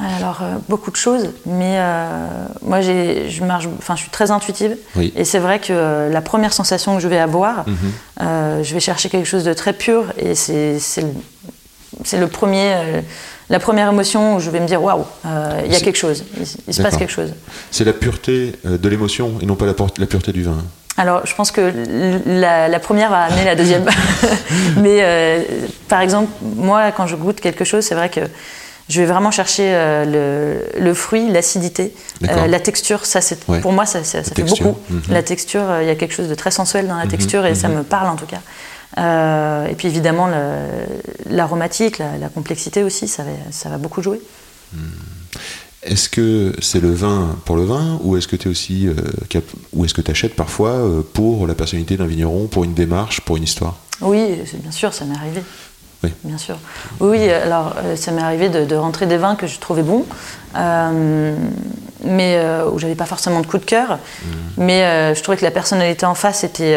Alors, euh, beaucoup de choses, mais euh, moi, je, marche, enfin, je suis très intuitive. Oui. Et c'est vrai que euh, la première sensation que je vais avoir, Mhm. je vais chercher quelque chose de très pur, et c'est le, premier, la première émotion où je vais me dire waouh, il y a quelque chose, il, il se passe quelque chose. C'est la pureté de l'émotion et non pas la pureté du vin. Alors, je pense que la, la première va amener la deuxième. Mais euh, par exemple, moi, quand je goûte quelque chose, c'est vrai que je vais vraiment chercher euh, le, le fruit, l'acidité, euh, la texture. Ça, c'est Ouais. pour moi, ça, ça- ça fait texture, beaucoup. mhm. La texture, il y a quelque chose de très sensuel dans la Mhm, texture et ça mhm. me parle en tout cas. Et puis évidemment, l'aromatique, la, la complexité aussi, ça va, ça va beaucoup jouer. Est-ce que c'est le vin pour le vin ou est-ce que tu aussi euh, ou est-ce que tu achètes parfois euh, pour la personnalité d'un vigneron, pour une démarche, pour une histoire? Oui, bien sûr, ça m'est arrivé. Oui. Bien sûr. Oui, alors euh, ça m'est arrivé de, de rentrer des vins que je trouvais bons, euh, mais euh, où j'avais pas forcément de coup de cœur. Mais euh, je trouvais que la personnalité en face était,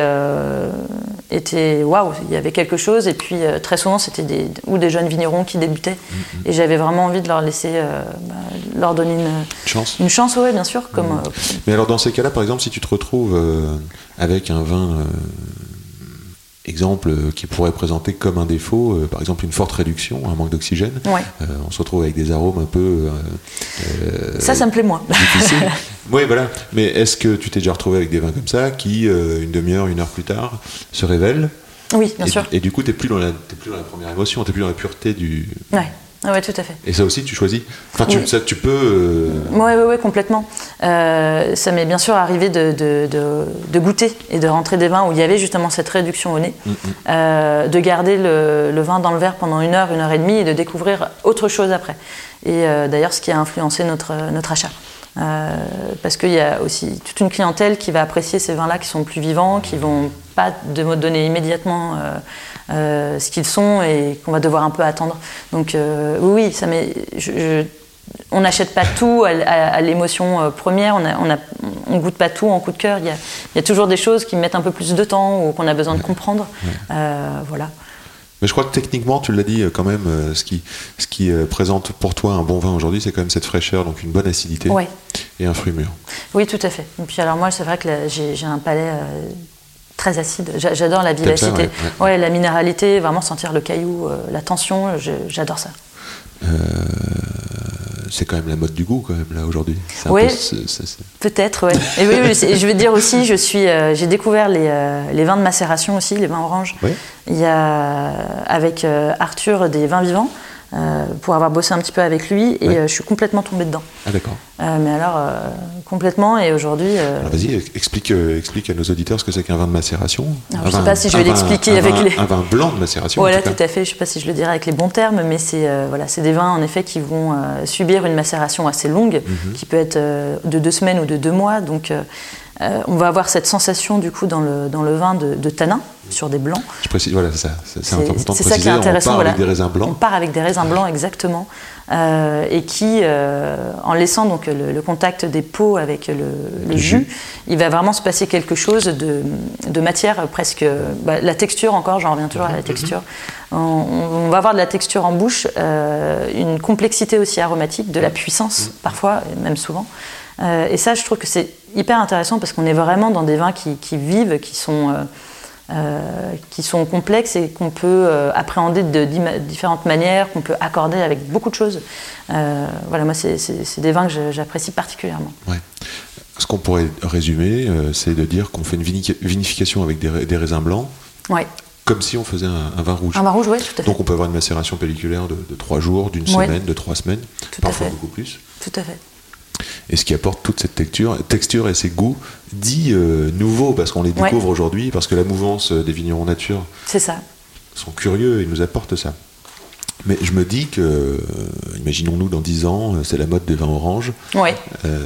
était waouh, il y avait quelque chose. Et puis très souvent, c'était des, ou des jeunes vignerons qui débutaient. Et j'avais vraiment envie de leur laisser, bah, leur donner une, Chance. une chance, oui, bien sûr. Comme, Mais alors dans ces cas-là, par exemple, si tu te retrouves avec un vin, exemple, euh, qui pourrait présenter comme un défaut, euh, par exemple une forte réduction, un manque d'oxygène, ouais. euh, on se retrouve avec des arômes un peu Ça, ça me plaît moins. oui, voilà. Mais est-ce que tu t'es déjà retrouvé avec des vins comme ça qui, une demi-heure, une heure plus tard, se révèlent? Oui, bien et, sûr. et du coup, tu n'es plus, dans la- t'es plus dans la première émotion, tu n'es plus dans la pureté du... Ouais. Ah ouais, tout à fait. Et ça aussi, tu choisis Enfin, tu, Oui. ça, tu peux... euh, Oui, oui, oui, complètement. Euh, ça m'est bien sûr arrivé de, de- de- de goûter et de rentrer des vins où il y avait justement cette réduction au nez, Euh, de garder le, le vin dans le verre pendant une heure, une heure et demie et de découvrir autre chose après. Et euh, d'ailleurs, ce qui a influencé notre, notre achat. Euh, parce qu'il y a aussi toute une clientèle qui va apprécier ces vins-là qui sont plus vivants, qui vont pas de me donner immédiatement euh, euh, ce qu'ils sont et qu'on va devoir un peu attendre. Donc oui, ça je, je- on n'achète pas tout à, à- à l'émotion première, on, a, on, a, on goûte pas tout en coup de cœur. Il y a, il y a toujours des choses qui mettent un peu plus de temps ou qu'on a besoin de comprendre. Voilà. Mais je crois que techniquement, tu l'as dit euh, quand même, euh, ce qui, ce qui euh, présente pour toi un bon vin aujourd'hui, c'est quand même cette fraîcheur, donc une bonne acidité Ouais. et un fruit mûr. Oui, tout à fait. Et puis alors moi, c'est vrai que j'ai un palais euh, très acide. J'a- J'adore la vivacité. ouais, ouais. la minéralité, vraiment sentir le caillou, euh, la tension, j'adore ça. C'est quand même la mode du goût, quand même, là, aujourd'hui. Oui. peu Peut-être, oui. Et oui, je veux dire aussi, je suis, euh, j'ai découvert les, euh, les vins de macération aussi, les vins oranges. Ouais. Il y a avec euh, Arthur des vins vivants. Euh, pour avoir bossé un petit peu avec lui et Ouais. euh, je suis complètement tombée dedans. Ah, d'accord. Euh, mais alors, complètement, et aujourd'hui. vas-y, explique, explique à nos auditeurs ce que c'est qu'un vin de macération. Alors, je sais vin- pas si je vais l'expliquer avec vin- les- Un vin blanc de macération. Voilà, tout à fait. Je ne sais pas si je le dirais avec les bons termes, mais c'est voilà, c'est des vins en effet qui vont subir une macération assez longue, Mhm. qui peut être de deux semaines ou de deux mois. Donc, euh, on va avoir cette sensation du coup dans le, dans le vin de, de tanin sur des blancs. Je précise, voilà, c'est ça. C'est important de ça qui est intéressant. On part voilà. avec des raisins On blancs. part avec des raisins blancs, exactement. Euh, et qui, euh, en laissant donc le, le contact des peaux avec le, le jus, il va vraiment se passer quelque chose de, de matière presque. bah, la texture encore, j'en reviens toujours à la texture. On, on va avoir de la texture en bouche, une complexité aussi aromatique, de la puissance parfois, et même souvent. Et ça, je trouve que c'est hyper intéressant parce qu'on est vraiment dans des vins qui, qui vivent, qui sont. euh, euh, qui sont complexes et qu'on peut euh, appréhender de différentes manières, qu'on peut accorder avec beaucoup de choses. Euh, voilà, moi, c'est- des vins que j'apprécie particulièrement. Ouais. Ce qu'on pourrait résumer, c'est de dire qu'on fait une vini- vinification avec des, des raisins blancs, Ouais. comme si on faisait un, un vin rouge. Un vin rouge, oui, tout à fait. Donc on peut avoir une macération pelliculaire de, de trois jours, d'une Ouais. semaine, de trois semaines, Tout à parfois beaucoup plus. Tout à fait. Et ce qui apporte toute cette texture, texture et ces goûts dits euh, nouveaux, parce qu'on les Ouais. découvre aujourd'hui, parce que la mouvance euh, des vignerons nature C'est ça. sont curieux et nous apportent ça. Mais je me dis que, euh, imaginons-nous dans 10 ans, euh, c'est la mode des vins oranges. Oui. Euh,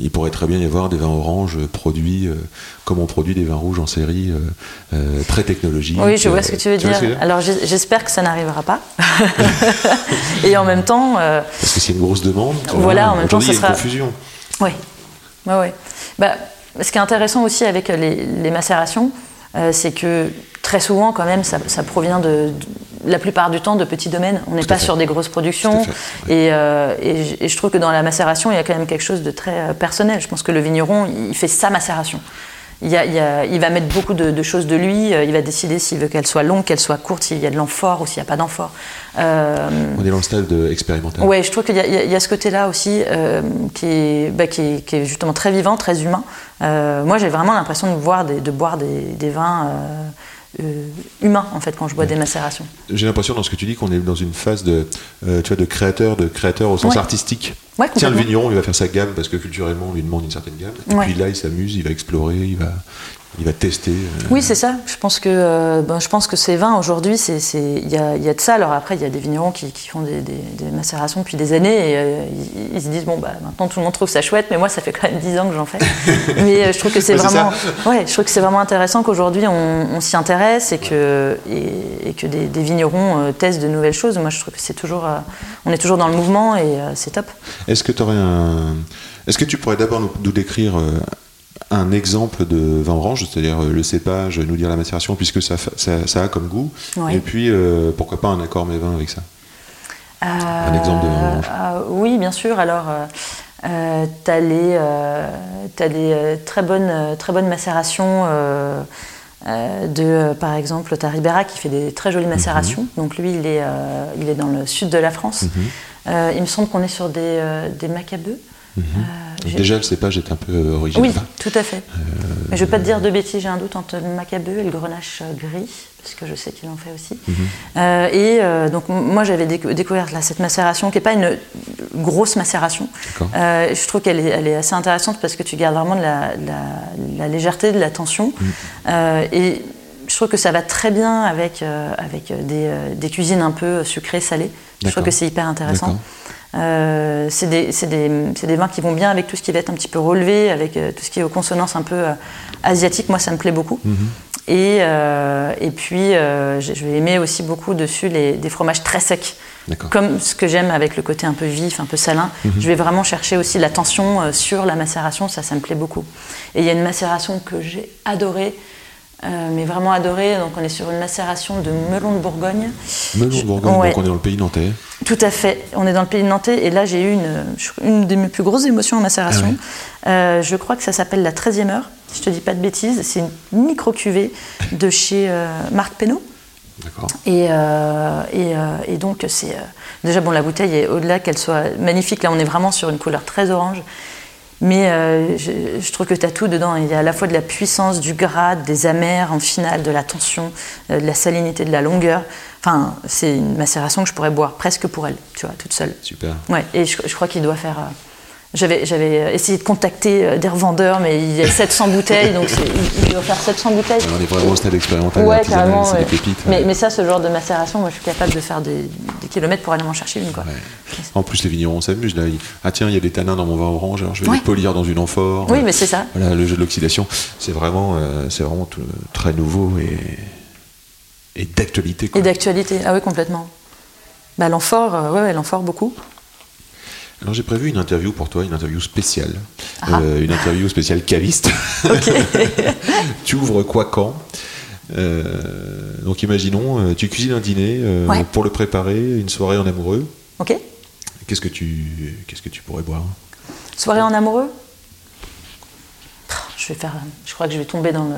il pourrait très bien y avoir des vins oranges produits euh, comme on produit des vins rouges en série, euh, très technologiques. Oui, je vois ce que tu veux dire. que Alors j'espère que ça n'arrivera pas. et en même temps, Parce que c'est une grosse demande. Voilà, en même temps, ça une sera- confusion. Oui, ouais, ouais. Bah, ce qui est intéressant aussi avec les, les macérations, euh, c'est que très souvent, quand même, ça, ça provient de, de- la plupart du temps de petits domaines. On n'est pas fait. sur des grosses productions. Et, euh, et je trouve que dans la macération, il y a quand même quelque chose de très euh, personnel. Je pense que le vigneron, il fait sa macération. Il, y a- il y a- il va mettre beaucoup de, de choses de lui. euh, Il va décider s'il veut qu'elle soit longue, qu'elle soit courte, s'il y a de l'amphore ou s'il n'y a pas d'amphore. Euh, On est dans le stade de expérimental. Ouais, je trouve qu'il y, a- y ce côté-là aussi euh, qui, est, bah, qui, est, qui est justement très vivant, très humain. Euh, moi, j'ai vraiment l'impression de, boire des, de boire des, des vins euh, humains, en fait, quand je bois des macérations. J'ai l'impression dans ce que tu dis qu'on est dans une phase de, euh, tu vois, de créateur, de créateur au sens Ouais. artistique. Ouais, Tiens, le vigneron, il va faire sa gamme parce que culturellement, on lui demande une certaine gamme. Et puis là, il s'amuse, il va explorer, il va, il va tester. euh, Oui, c'est ça. Je pense que, euh, ben, je pense que ces vins, aujourd'hui, il y a, y a de ça. Alors après, il y a des vignerons qui, qui font des, des- des macérations depuis des années et euh, ils, ils se disent, bon, bah, maintenant tout le monde trouve ça chouette, mais moi, ça fait quand même 10 ans que j'en fais. mais je trouve que c'est Ouais, vraiment, ouais, je trouve que c'est vraiment intéressant qu'aujourd'hui, on, on s'y intéresse et que, et, et que des, des vignerons testent de nouvelles choses. Moi, je trouve que c'est toujours, on est toujours dans le mouvement et c'est top. Est-ce que tu aurais un. Est-ce que tu pourrais d'abord nous, nous décrire un exemple de vin orange, c'est-à-dire euh, le cépage, nous dire la macération, puisque ça, fa- ça, ça a comme goût, et puis euh, pourquoi pas un accord mes vins avec ça Un exemple de vin orange. Euh, oui, bien sûr. Alors, euh, euh, tu as, des euh, très, bonnes, euh, très bonnes macérations. euh, euh, de, euh, par exemple, tu Ribera qui fait des très jolies macérations. Mhm. Donc lui, il est, euh, il est dans le sud de la France. Euh, il me semble qu'on est sur des, euh, des macabeux. Euh, j'ai- Déjà, le cépage est un peu euh, original. oui, tout à fait. Mais je ne vais pas te dire de bêtises, j'ai un doute entre le macabeu et le grenache euh, gris, parce que je sais qu'il en fait aussi. Euh, et euh, donc, moi, j'avais décou- découvert là, cette macération, qui n'est pas une grosse macération. Euh, je trouve qu'elle est, elle est assez intéressante parce que tu gardes vraiment de la, de la- de la légèreté, de la tension. Euh, et je trouve que ça va très bien avec, euh, avec des, euh, des cuisines un peu sucrées, salées. Je trouve que c'est hyper intéressant. Euh, c'est des, des- des vins qui vont bien avec tout ce qui va être un petit peu relevé, avec euh, tout ce qui est aux consonances un peu euh, asiatiques. Moi, ça me plaît beaucoup. Et, euh, et puis, je vais aimer aussi beaucoup dessus les, des fromages très secs. Comme ce que j'aime avec le côté un peu vif, un peu salin, je vais vraiment chercher aussi la tension sur la macération, ça, ça me plaît beaucoup. Et il y a une macération que j'ai adorée, euh, mais vraiment adorée. Donc on est sur une macération de melon de Bourgogne. Melon de Bourgogne, Ouais. donc on est dans le pays nantais. Tout à fait. On est dans le pays de nantais et là j'ai eu une, une de mes plus grosses émotions en macération. Euh, je crois que ça s'appelle la 13e heure, si je te dis pas de bêtises. C'est une micro-cuvée de chez euh, Marc. D'accord. Et, euh, et, euh, et donc, c'est. euh, déjà, bon, la bouteille est au-delà qu'elle soit magnifique. Là, on est vraiment sur une couleur très orange. Mais euh, je, je trouve que tu as tout dedans. Il y a à la fois de la puissance, du gras, des amers en finale, de la tension, euh, de la salinité, de la longueur. Enfin, c'est une macération que je pourrais boire presque pour elle, tu vois, toute seule. Super. Ouais, et je, je crois qu'il doit faire. euh, j'avais, j'avais essayé de contacter euh, des revendeurs, mais il y a 700 bouteilles, donc il, il doit faire 700 bouteilles. on est vraiment au stade expérimental, Ouais, carrément. ouais. des pépites. Mais, ouais. mais ça, ce genre de macération, moi, je suis capable de faire des, des kilomètres pour aller m'en chercher une, quoi. En plus, les vignerons s'amusent. Là. Ils- Ah tiens, il y a des tanins dans mon vin orange, alors je vais les polir dans une amphore. Oui, mais c'est ça. Voilà, le jeu de l'oxydation, c'est vraiment, euh, c'est vraiment tout- très nouveau et, et d'actualité. Et d'actualité. Ah oui, complètement. Bah, l'amphore, euh, ouais, l'amphore, beaucoup. Alors j'ai prévu une interview pour toi, une interview spéciale, Ah. Euh, une interview spéciale caviste. Tu ouvres quoi quand Euh, Donc imaginons, euh, tu cuisines un dîner euh, Ouais. pour le préparer, une soirée en amoureux. ok. Qu'est-ce que tu, qu'est-ce que tu pourrais boire Soirée en amoureux? Je vais faire. Je crois que je vais tomber dans le.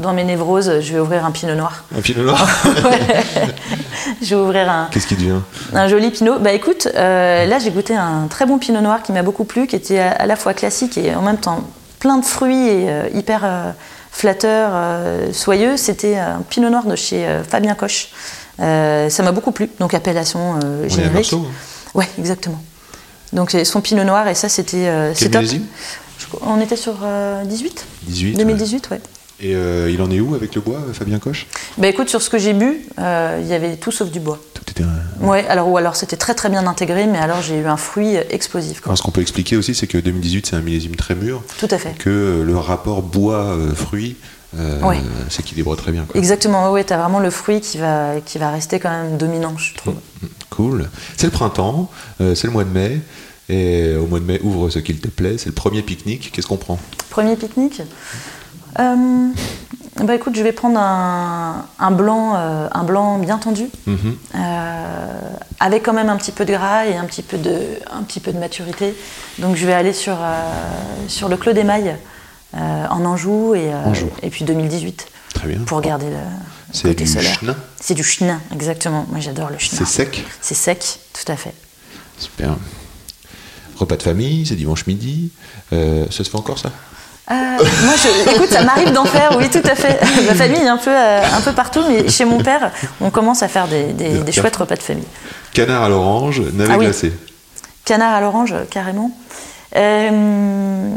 Dans mes névroses, je vais ouvrir un pinot noir. Un pinot noir Je vais ouvrir un, Qu'est-ce qui devient Un joli pinot. Bah écoute, euh, là j'ai goûté un très bon pinot noir qui m'a beaucoup plu, qui était à, à la fois classique et en même temps plein de fruits et euh, hyper euh, flatteur, soyeux. C'était un pinot noir de chez Fabien Coche. Ça m'a beaucoup plu, donc appellation générique. Marceau, hein. Ouais, exactement. Donc c'est son pinot noir et ça c'était Quel top. On était sur euh, 18 18. 2018, ouais. Et euh, il en est où avec le bois, Fabien Coche? Bah écoute, sur ce que j'ai bu, euh, il y avait tout sauf du bois. Tout était un- Ouais, alors ou alors c'était très très bien intégré, mais alors j'ai eu un fruit explosif. quoi. Alors, ce qu'on peut expliquer aussi, c'est que 2018, c'est un millésime très mûr, Tout à fait. que euh, le rapport bois-fruit euh, Ouais. s'équilibre très bien. quoi. Exactement, ouais, tu as vraiment le fruit qui va, qui va rester quand même dominant, je trouve. Cool. C'est le printemps, c'est le mois de mai. Et au mois de mai, ouvre ce qu'il te plaît. C'est le premier pique-nique. Qu'est-ce qu'on prend? Premier pique-nique? Euh, Bah écoute, je vais prendre un, un blanc, euh, un blanc bien tendu, Mhm. euh, avec quand même un petit peu de gras et un petit peu de, un petit peu de maturité. Donc je vais aller sur, sur le Clos d'Émail en Anjou et, Anjou. et puis 2018 Très bien. pour garder le C'est du chenin C'est du chenin, exactement. Moi j'adore le chenin. C'est sec C'est sec, tout à fait. Super. Repas de famille, c'est dimanche midi. Ça se fait encore ça? Euh, moi, je, écoute, ça m'arrive d'en faire, oui, tout à fait. Ma famille est un peu, euh, un peu partout, mais chez mon père, on commence à faire des, des- des chouettes repas de famille. Canard à l'orange, navet Ah oui. glacé. Canard à l'orange, carrément. Euh,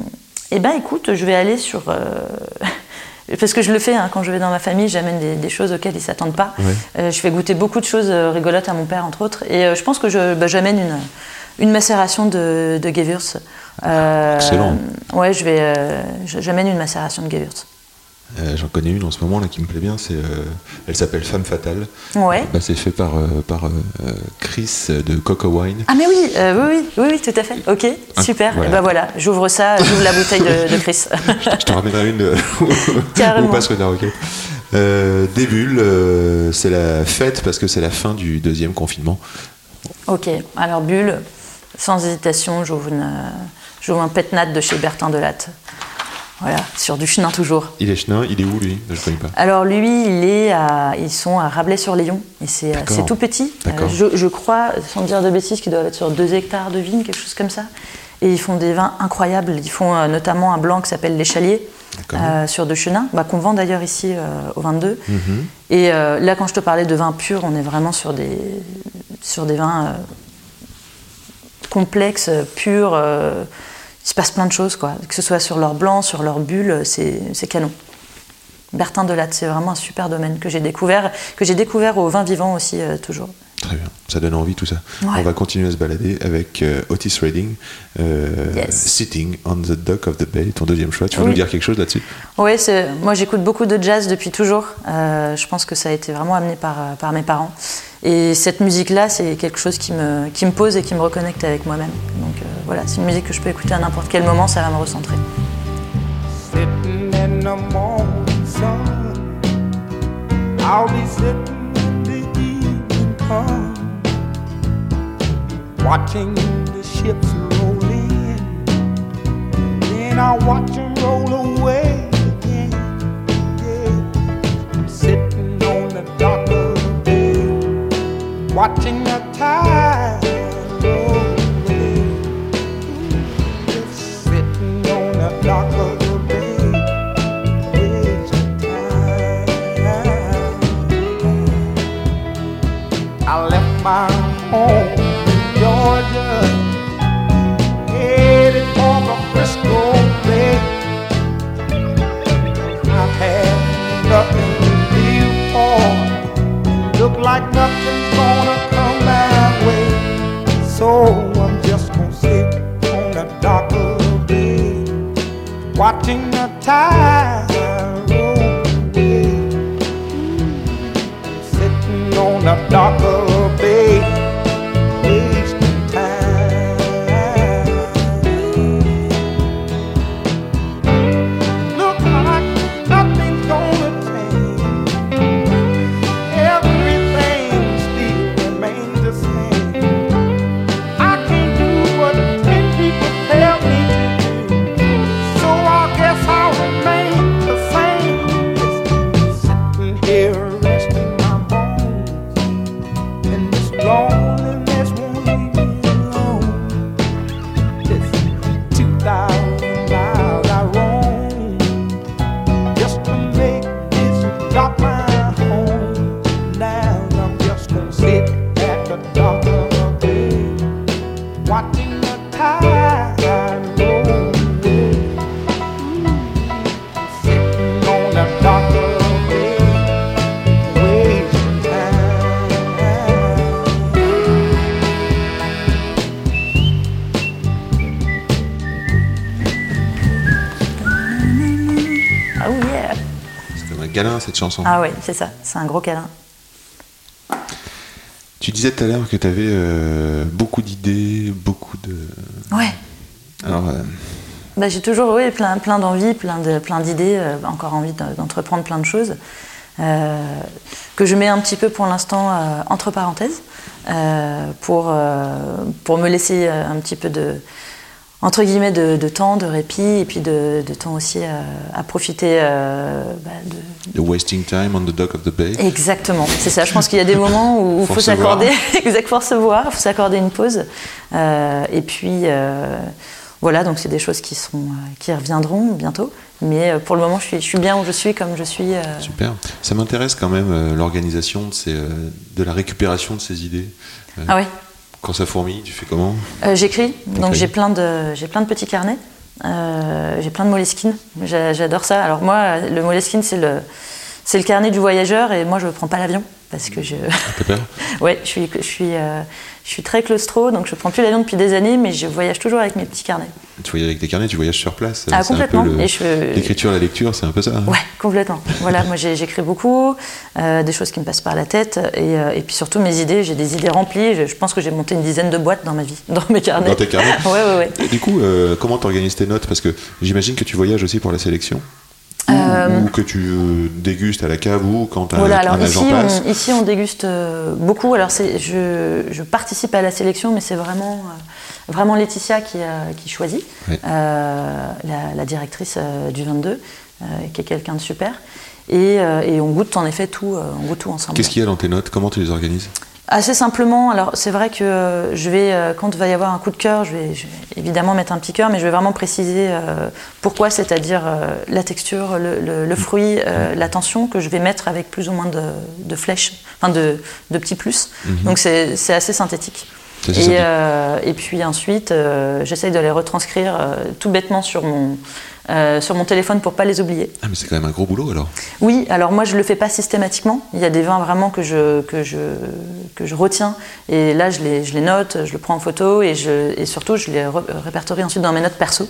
eh ben, écoute, je vais aller sur. parce que je le fais hein, quand je vais dans ma famille, j'amène des, des choses auxquelles ils s'attendent pas. Ouais. Je fais goûter beaucoup de choses rigolotes à mon père, entre autres. Et je pense que je- bah, j'amène une, une macération de, de Gewürz. Euh, Excellent. Ouais, je vais, euh, j'amène une macération de Gewürz. Euh, J'en connais une en ce moment là qui me plaît bien. C'est, elle s'appelle Femme fatale. Ouais. Bah, c'est fait par, par Chris de Coco Wine. Ah mais oui, oui, oui, oui, oui, tout à fait. Ok, super. voilà. Et ben voilà, j'ouvre ça, j'ouvre la bouteille de, de Chris. Je te ramènerai une Carrément. ou pas sur la roquette. Des bulles, c'est la fête parce que c'est la fin du deuxième confinement. ok, alors bulle, sans hésitation, j'ouvre, une, euh, j'ouvre un pet nat de chez Bertin Delatte. Voilà, sur du chenin toujours. Il est chenin, il est où lui? Je ne connais pas. Alors lui, il est à, ils sont à Rabelais-sur-Léon et c'est, euh, c'est tout petit. Euh, je, je crois, sans dire de bêtises, qu'ils doivent être sur 2 hectares de vignes, quelque chose comme ça. Et ils font des vins incroyables. Ils font euh, notamment un blanc qui s'appelle l'échalier euh, sur de chenin, bah, qu'on vend d'ailleurs ici au 22. Mhm. Et là, quand je te parlais de vins purs, on est vraiment sur des, sur des vins euh, complexes, purs. euh, il se passe plein de choses, quoi. Que ce soit sur leur blanc, sur leur bulle, c'est c'est canon. Bertin Delatte, c'est vraiment un super domaine que j'ai découvert, que j'ai découvert au vin vivant aussi, euh, toujours. Très bien, ça donne envie tout ça. Ouais. On va continuer à se balader avec euh, Otis Redding, euh, Yes. Sitting on the Dock of the Bay, ton deuxième choix. Tu veux Oui. nous dire quelque chose là-dessus? Oui, moi j'écoute beaucoup de jazz depuis toujours. Euh, je pense que ça a été vraiment amené par, par mes parents. Et cette musique-là, c'est quelque chose qui me, qui me pose et qui me reconnecte avec moi-même. Donc euh, voilà, c'est une musique que je peux écouter à n'importe quel moment, ça va me recentrer. sitting in the morning sun. I'll be sitting comes, watching the ships roll in. Then I'll watch them roll away again. Yeah. I'm sitting on the dock of the bay, watching the tide like nothing's gonna come my way. So I'm just gonna sit on the dock of the bay, watching the tide cette chanson. Ah oui, c'est ça, c'est un gros câlin. Tu disais tout à l'heure que tu avais beaucoup d'idées, beaucoup de. Ouais. Alors, euh, Bah, j'ai toujours oui, plein, plein d'envies, plein de- plein d'idées, euh, encore envie d'en- d'entreprendre plein de choses, euh, que je mets un petit peu pour l'instant euh, entre parenthèses, euh, pour, euh, pour me laisser euh, un petit peu de, entre guillemets, de, de temps, de répit, et puis de, de temps aussi euh, à profiter euh, bah, de, The Wasting Time on the Dock of the Bay. Exactement, c'est ça. Je pense qu'il y a des moments où il Faut s'accorder, exact, faut se voir, faut s'accorder une pause. Euh, et puis voilà, donc c'est des choses qui reviendront bientôt. Mais pour le moment, je suis, je suis bien où je suis, comme je suis. Super. Ça m'intéresse quand même l'organisation de, ces, de la récupération de ces idées. Ah oui. Quand ça fourmille, tu fais comment Euh, J'écris, donc j'ai plein de j'ai plein de petits carnets. Euh, j'ai plein de Moleskine. J'a- J'adore ça. Alors moi, le Moleskine, c'est le c'est le carnet du voyageur, et moi, je ne prends pas l'avion parce que je T'as peur? Ouais, je suis, je suis, euh, je suis très claustro, donc je prends plus l'avion depuis des années, mais je voyage toujours avec mes petits carnets. Tu voyages avec tes carnets, tu voyages sur place. Ah, complètement. je- L'écriture, la lecture, c'est un peu ça. hein? Ouais, complètement. Voilà, moi j'écris beaucoup, euh, des choses qui me passent par la tête, et, euh, et puis surtout mes idées, j'ai des idées remplies. Je, je pense que j'ai monté une dizaine de boîtes dans ma vie, dans mes carnets. Dans tes carnets? Ouais, ouais, ouais. Et du coup, comment tu organises tes notes? Parce que j'imagine que tu voyages aussi pour la sélection. Ou, Euh, ou que tu euh, dégustes à la cave ou quand un, Voilà, un alors ici passe. on, ici on déguste euh, beaucoup. Alors je, je participe à la sélection, mais c'est vraiment, vraiment Laetitia qui, qui choisit, euh, la, la directrice du 22, euh, qui est quelqu'un de super. Et, et on goûte en effet tout, on goûte tout ensemble. Qu'est-ce qu'il y a dans tes notes? Comment tu les organises? Assez simplement, alors c'est vrai que euh, je vais, euh, quand il va y avoir un coup de cœur, je vais, je vais évidemment mettre un petit cœur, mais je vais vraiment préciser euh, pourquoi, c'est-à-dire euh, la texture, le, le- le fruit, euh, la tension que je vais mettre avec plus ou moins de, de flèches, enfin de, de petits plus. Donc c'est assez synthétique. Et, synthétique. et puis ensuite, j'essaye de les retranscrire tout bêtement sur mon, euh, sur mon téléphone pour pas les oublier. Ah, mais c'est quand même un gros boulot alors. Oui, alors moi je le fais pas systématiquement. Il y a des vins vraiment que je, que je, que je retiens. Et là je les, je les note, je le prends en photo et, je, et surtout je les répertorie ensuite dans mes notes perso.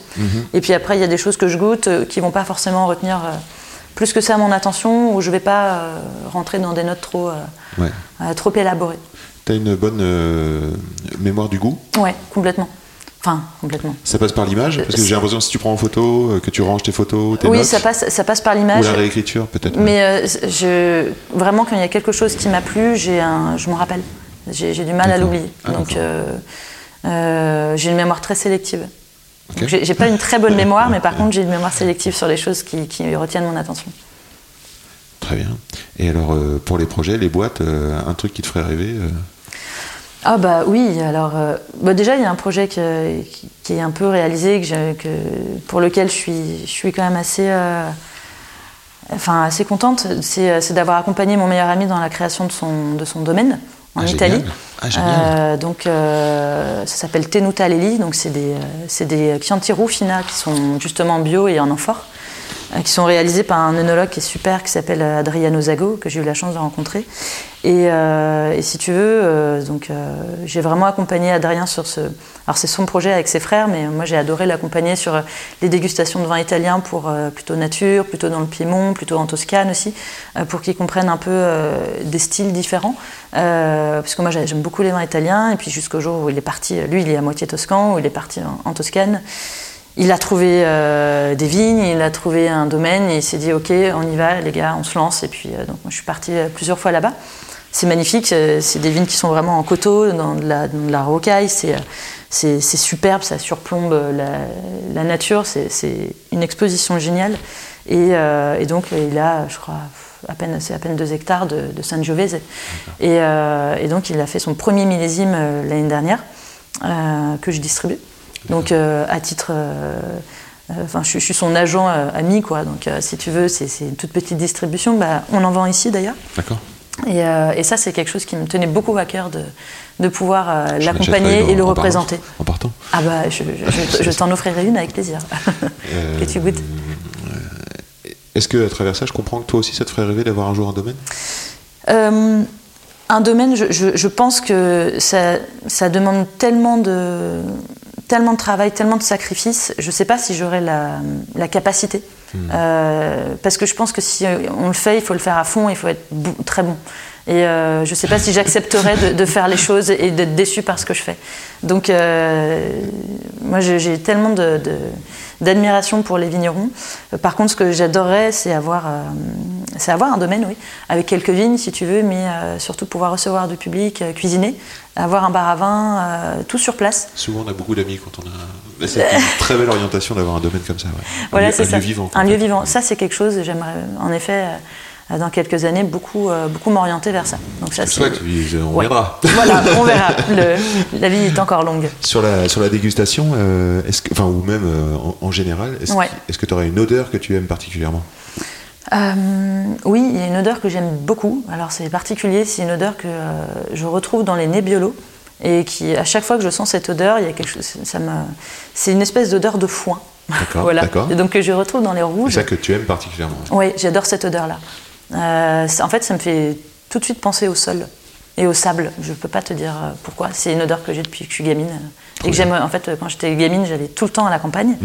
Et puis après il y a des choses que je goûte euh, qui vont pas forcément retenir euh, plus que ça mon attention ou je vais pas euh, rentrer dans des notes trop, euh, Ouais. euh, trop élaborées. T'as une bonne mémoire du goût? Ouais, complètement. Enfin, complètement. Ça passe par l'image Parce que j'ai l'impression que si tu prends en photo, euh, que tu ranges tes photos, tes Oui, notes, ça passe, ça passe par ou l'image. la réécriture peut-être. Mais euh, je, vraiment, quand il y a quelque chose qui m'a plu, j'ai un, je m'en rappelle. J'ai du mal à l'oublier. Ah, Donc, euh, euh, j'ai une mémoire très sélective. Ok. Donc, J'ai pas une très bonne mémoire, mais par contre, j'ai une mémoire sélective sur les choses qui, qui retiennent mon attention. Très bien. Et alors, pour les projets, les boîtes, un truc qui te ferait rêver Ah bah oui, alors euh, bah déjà il y a un projet que- qui, qui est un peu réalisé, que je- que- pour lequel je suis, je suis quand même assez, euh, enfin, assez contente, c'est euh, c'est d'avoir accompagné mon meilleur ami dans la création de son, de son domaine en Ah, Italie. Ah. Euh, donc ça s'appelle Tenuta Leli, donc c'est des, c'est des Chianti Rufina qui sont justement bio et en amphore, qui sont réalisés par un œnologue qui est super, qui s'appelle Adriano Zago, que j'ai eu la chance de rencontrer. Et, euh, si tu veux, euh, euh, j'ai vraiment accompagné Adrien sur ce. Alors c'est son projet avec ses frères, mais moi j'ai adoré l'accompagner sur euh, les dégustations de vins italiens pour euh, plutôt nature, plutôt dans le Piémont, plutôt en Toscane aussi, euh, pour qu'ils comprennent un peu euh, des styles différents. Euh, parce que moi j'ai- j'aime beaucoup les vins italiens, et puis jusqu'au jour où il est parti, lui il est à moitié toscan, où il est parti en Toscane. Il a trouvé euh, des vignes, il a trouvé un domaine et il s'est dit ok, on y va les gars, on se lance. Et puis euh, donc moi je suis partie euh, plusieurs fois là-bas. C'est magnifique, c'est des vignes qui sont vraiment en coteaux, dans de la, dans de la rocaille, c'est c'est c'est superbe, ça surplombe la, la nature, c'est c'est une exposition géniale. Et, euh, et donc il a, je crois, à peine, c'est à peine deux hectares de, de Sangiovese. Et, et donc il a fait son premier millésime l'année dernière, que je distribue. Donc euh, à titre. euh, euh, Enfin, je, suis- je suis son agent ami, quoi. Donc, si tu veux, c'est une toute petite distribution. Bah, on en vend ici, d'ailleurs. D'accord. Et, euh, et ça, c'est quelque chose qui me tenait beaucoup à cœur de, de pouvoir euh, l'accompagner et le en représenter. partant- En partant. Ah bah, je, je- je- je t'en offrirai une avec plaisir. Euh, que tu goûtes. Est-ce que à travers ça, je comprends que toi aussi, ça te ferait rêver d'avoir un jour un domaine? Un domaine, je, pense que ça, ça demande tellement de, tellement de travail, tellement de sacrifices. Je ne sais pas si j'aurai la, la capacité. Euh, parce que je pense que si on le fait, il faut le faire à fond, il faut être très bon. Et euh, je ne sais pas si j'accepterais de, de faire les choses et d'être déçue par ce que je fais. Donc, euh, moi, j'ai j'ai tellement de- de- d'admiration pour les vignerons. Euh, Par contre, ce que j'adorerais, c'est avoir, euh, c'est avoir un domaine, oui, avec quelques vignes, si tu veux, mais euh, surtout pouvoir recevoir du public, euh, cuisiner, avoir un bar à vin, tout sur place. Souvent, on a beaucoup d'amis quand on a. C'est une très belle orientation d'avoir un domaine comme ça. ouais. Un Voilà, lieu- c'est un ça. lieu vivant. Un lieu vivant. Ça, c'est quelque chose, j'aimerais, en effet, dans quelques années, beaucoup, euh, beaucoup m'orienter vers ça. Donc ça, Je c'est- souhaite, on Ouais. verra. Voilà, on verra. Le- la vie est encore longue. Sur la, sur la dégustation, euh, est-ce que, enfin, ou même euh, en, en général, est-ce Ouais. est-ce que tu aurais une odeur que tu aimes particulièrement? Euh, oui, il y a une odeur que j'aime beaucoup. Alors c'est particulier, c'est une odeur que euh, je retrouve dans les Nebbiolo et qui, à chaque fois que je sens cette odeur, il y a quelque chose. Ça me, c'est une espèce d'odeur de foin. D'accord, voilà. d'accord. Et donc que je retrouve dans les C'est rouges. ça que tu aimes particulièrement. Oui, j'adore cette odeur-là. Euh, en fait, ça me fait tout de suite penser au sol et au sable. Je peux pas te dire euh, pourquoi. C'est une odeur que j'ai depuis que je suis gamine. Et que j'aime. En fait, quand j'étais gamine, j'allais tout le temps à la campagne,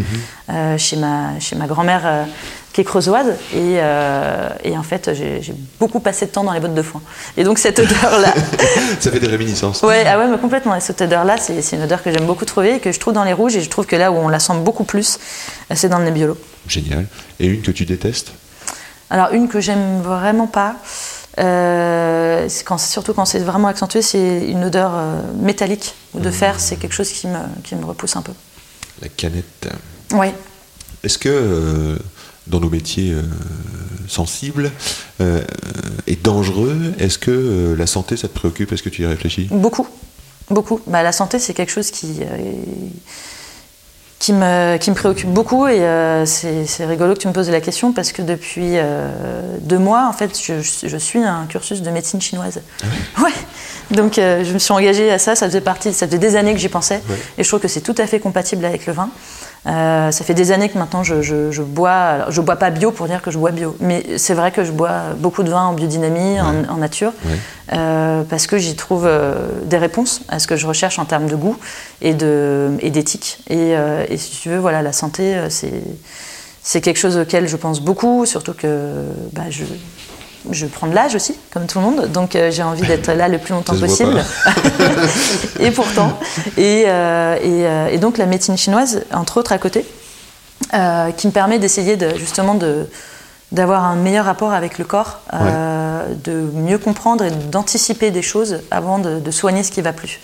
euh, chez ma chez ma grand-mère euh, qui est creusoise. Et, euh, et en fait, j'ai beaucoup passé de temps dans les bottes de foin. Et donc cette odeur-là. Ça fait des réminiscences. Ouais, ah ouais, mais complètement. Et cette odeur-là, c'est une odeur que j'aime beaucoup trouver et que je trouve dans les rouges. Et je trouve que là où on la sent beaucoup plus, c'est dans le Nebbiolo. Génial. Et une que tu détestes? Alors une que j'aime vraiment pas, euh, c'est quand, surtout quand c'est vraiment accentué, c'est une odeur euh, métallique ou de fer. C'est quelque chose qui me, qui me repousse un peu. La canette. Oui. Est-ce que euh, dans nos métiers euh, sensibles et dangereux, est-ce que la santé, ça te préoccupe? Est-ce que tu y réfléchis? Beaucoup, beaucoup. Bah, la santé, c'est quelque chose qui, qui, me, qui me préoccupe beaucoup et euh, c'est rigolo que tu me poses la question parce que depuis euh, deux mois, en fait, je, je suis un cursus de médecine chinoise. ouais. Donc euh, je me suis engagée à ça, ça faisait partie, ça faisait des années que j'y pensais, Ouais. et je trouve que c'est tout à fait compatible avec le vin. Euh, ça fait des années que maintenant je, je- je bois, alors, je bois pas bio pour dire que je bois bio, mais c'est vrai que je bois beaucoup de vin en biodynamie, en, en nature, Ouais. euh, parce que j'y trouve euh, des réponses à ce que je recherche en termes de goût et d'éthique. Et, et si tu veux, voilà, la santé, c'est c'est quelque chose auquel je pense beaucoup, surtout que bah, je, je prends de l'âge aussi, comme tout le monde, donc euh, j'ai envie d'être là le plus longtemps possible. et pourtant. Et, euh, et, euh, et donc la médecine chinoise, entre autres à côté, euh, qui me permet d'essayer de, justement de d'avoir un meilleur rapport avec le corps, de mieux comprendre et d'anticiper des choses avant de, de soigner ce qui va plus.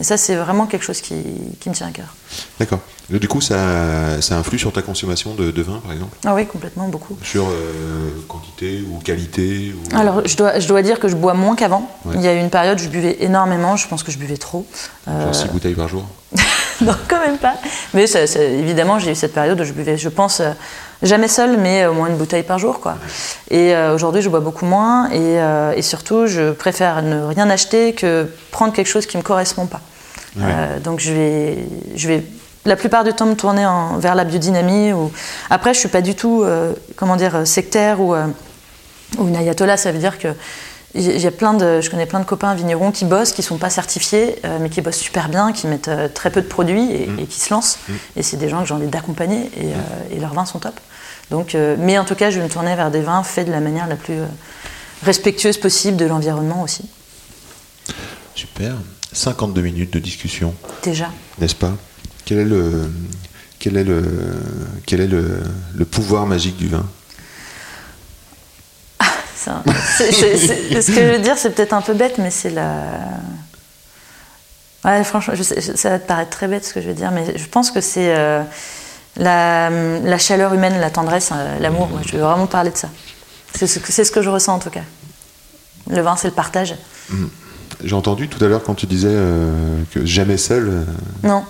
Et ça, c'est vraiment quelque chose qui, qui me tient à cœur. D'accord. Du coup, ça, ça influe sur ta consommation de, de vin, par exemple Ah oui, complètement, beaucoup. Sur euh, quantité ou qualité ou... Alors, je dois, je dois dire que je bois moins qu'avant. Ouais. Il y a eu une période où je buvais énormément, je pense que je buvais trop. Euh, Genre 6 bouteilles par jour non, quand même pas. Mais ça- ça- évidemment, j'ai eu cette période où je buvais, je pense, euh, jamais seule, mais au moins une bouteille par jour. Quoi. Et euh, aujourd'hui, je bois beaucoup moins. Et, euh, et surtout, je préfère ne rien acheter que prendre quelque chose qui ne me correspond pas. Ouais. Euh, donc, je vais, je vais la plupart du temps me tourner en- vers la biodynamie. Ou... Après, je suis pas du tout, euh, comment dire, sectaire ou, euh, ou une ayatollah. Ça veut dire que plein de, je connais plein de copains vignerons qui bossent, qui sont pas certifiés, euh, mais qui bossent super bien, qui mettent euh, très peu de produits et, et qui se lancent. Et c'est des gens que j'ai envie d'accompagner et, euh, et leurs vins sont top. Donc, euh, mais en tout cas, je vais me tourner vers des vins faits de la manière la plus euh, respectueuse possible de l'environnement aussi. Super. 52 minutes de discussion, Déjà. n'est-ce pas? Quel est le, quel est le, quel est le, le pouvoir magique du vin? C'est un- c'est- c'est- c'est- ce que je veux dire, c'est peut-être un peu bête, mais c'est la. Ouais, franchement, je sais- ça va te paraître très bête ce que je veux dire, mais je pense que c'est euh, la, la chaleur humaine, la tendresse, euh, l'amour. Moi, je veux vraiment parler de ça. C'est ce, que- c'est ce que je ressens en tout cas. Le vin, c'est le partage. J'ai entendu tout à l'heure quand tu disais euh, que jamais seul. euh, Non.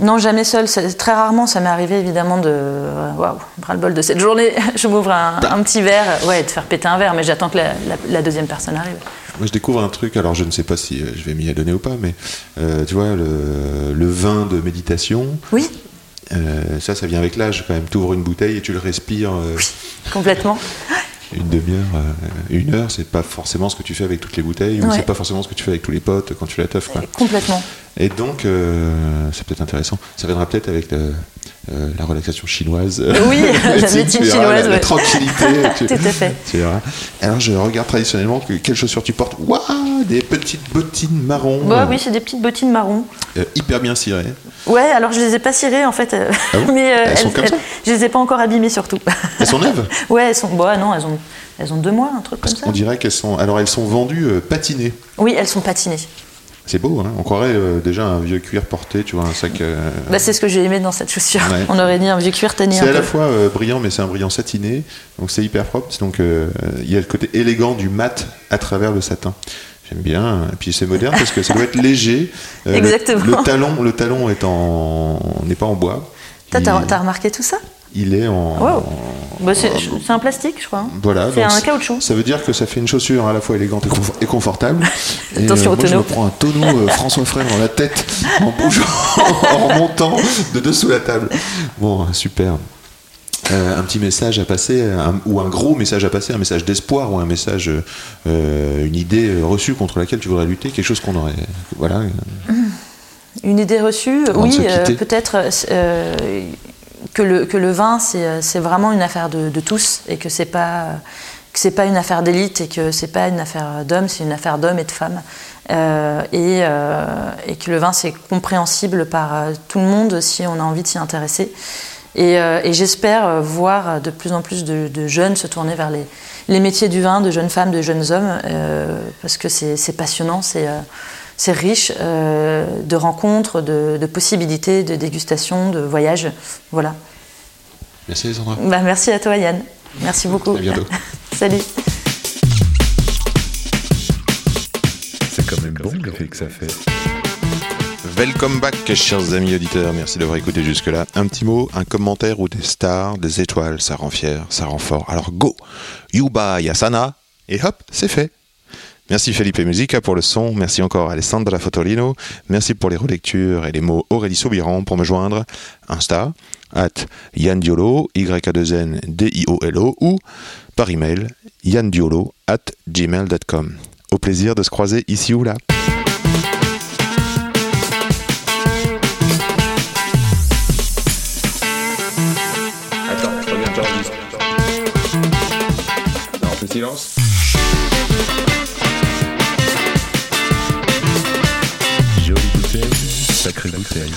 Non, jamais seul. Très rarement, ça m'est arrivé évidemment de. euh, Waouh, ras-le-bol de cette journée. Je m'ouvre un, un petit verre, ouais, de faire péter un verre, mais j'attends que la, la- la deuxième personne arrive. Moi, je découvre un truc, alors je ne sais pas si euh, je vais m'y adonner ou pas, mais euh, tu vois, le, le vin de méditation, Oui, euh, ça, ça vient avec l'âge quand même. Tu ouvres une bouteille et tu le respires euh, complètement. une demi-heure, euh, une heure, c'est pas forcément ce que tu fais avec toutes les bouteilles, ou c'est pas forcément ce que tu fais avec tous les potes quand tu la. Quoi. Complètement. Et donc, euh, c'est peut-être intéressant. Ça viendra peut-être avec le- euh, la relaxation chinoise. Oui, la médecine verras chinoise, La, la ouais. tranquillité. tu, Tout à fait. tu verras. Alors, je regarde traditionnellement que, quelles chaussures tu portes. Waouh Des petites bottines marron. Bah oui, c'est des petites bottines marron. Euh, hyper bien cirées. Ouais, alors je les ai pas cirées en fait, euh, Ah bon mais euh, Elles sont comme ça je les ai pas encore abîmées surtout. Elles sont neuves ouais, elles sont, bah non, elles ont, elles ont deux mois, un truc comme ça. On dirait qu'elles sont. Alors, elles sont vendues patinées. Oui, elles sont patinées. C'est beau, hein On croirait euh, déjà un vieux cuir porté, tu vois, un sac. euh, Bah, c'est ce que j'ai aimé dans cette chaussure. Ouais. On aurait dit un vieux cuir tanné C'est à la fois euh, brillant, mais c'est un brillant satiné, donc c'est hyper propre. Donc il y a le côté élégant du mat à travers le satin. J'aime bien. Et puis c'est moderne parce que ça doit être léger. Le- Exactement. Le, talon, le talon est en, n'est pas en bois. T'as il, t'as remarqué tout ça? Il est en. Wow. Bah, c'est c'est un plastique, je crois. hein. Voilà, C'est un caoutchouc. Ça veut dire que ça fait une chaussure à la fois élégante et, confo- et confortable. Et, Attention au moi, je me prends un tonneau euh, François Frère dans la tête en bougeant, en remontant de dessous la table. Bon, super. Euh, un petit message à passer, un- ou un gros message à passer, un message d'espoir ou un message, euh, une idée euh, reçue contre laquelle tu voudrais lutter, quelque chose qu'on aurait, voilà. euh, Une idée reçue, Avant oui, euh, peut-être euh, que, le, vin, c'est euh, vraiment une affaire de, tous et que c'est pas que c'est pas une affaire d'élite et que c'est pas une affaire d'hommes, c'est une affaire d'hommes et de femmes. Euh, et, euh, et que le vin, c'est compréhensible par tout le monde si on a envie de s'y intéresser. Et, j'espère voir de plus en plus de, jeunes se tourner vers les, les métiers du vin, de jeunes femmes, de jeunes hommes, parce que c'est passionnant, c'est c'est riche euh, de rencontres, de, de possibilités, de dégustations, de voyages. Voilà. Merci Alessandra. Bah, merci à toi Yann. Merci beaucoup. À bientôt. Salut. C'est quand même bon l'effet que ça fait. Welcome back, chers amis auditeurs. Merci d'avoir écouté jusque-là. Un petit mot, un commentaire ou des stars, des étoiles, ça rend fier, ça rend fort. Alors go, Yuba Yasana, et hop, c'est fait. Merci Felipe Musica pour le son, merci encore Alessandra Fotolino, merci pour les relectures et les mots Aurélie Soubiran pour me joindre. Insta, at Yann Diolo, y a 2 n d i o l o ou par email yandiolo at gmail.com. Au plaisir de se croiser ici ou là. Attends, je reviens. Non, on fait silence. Sacrée bouteille.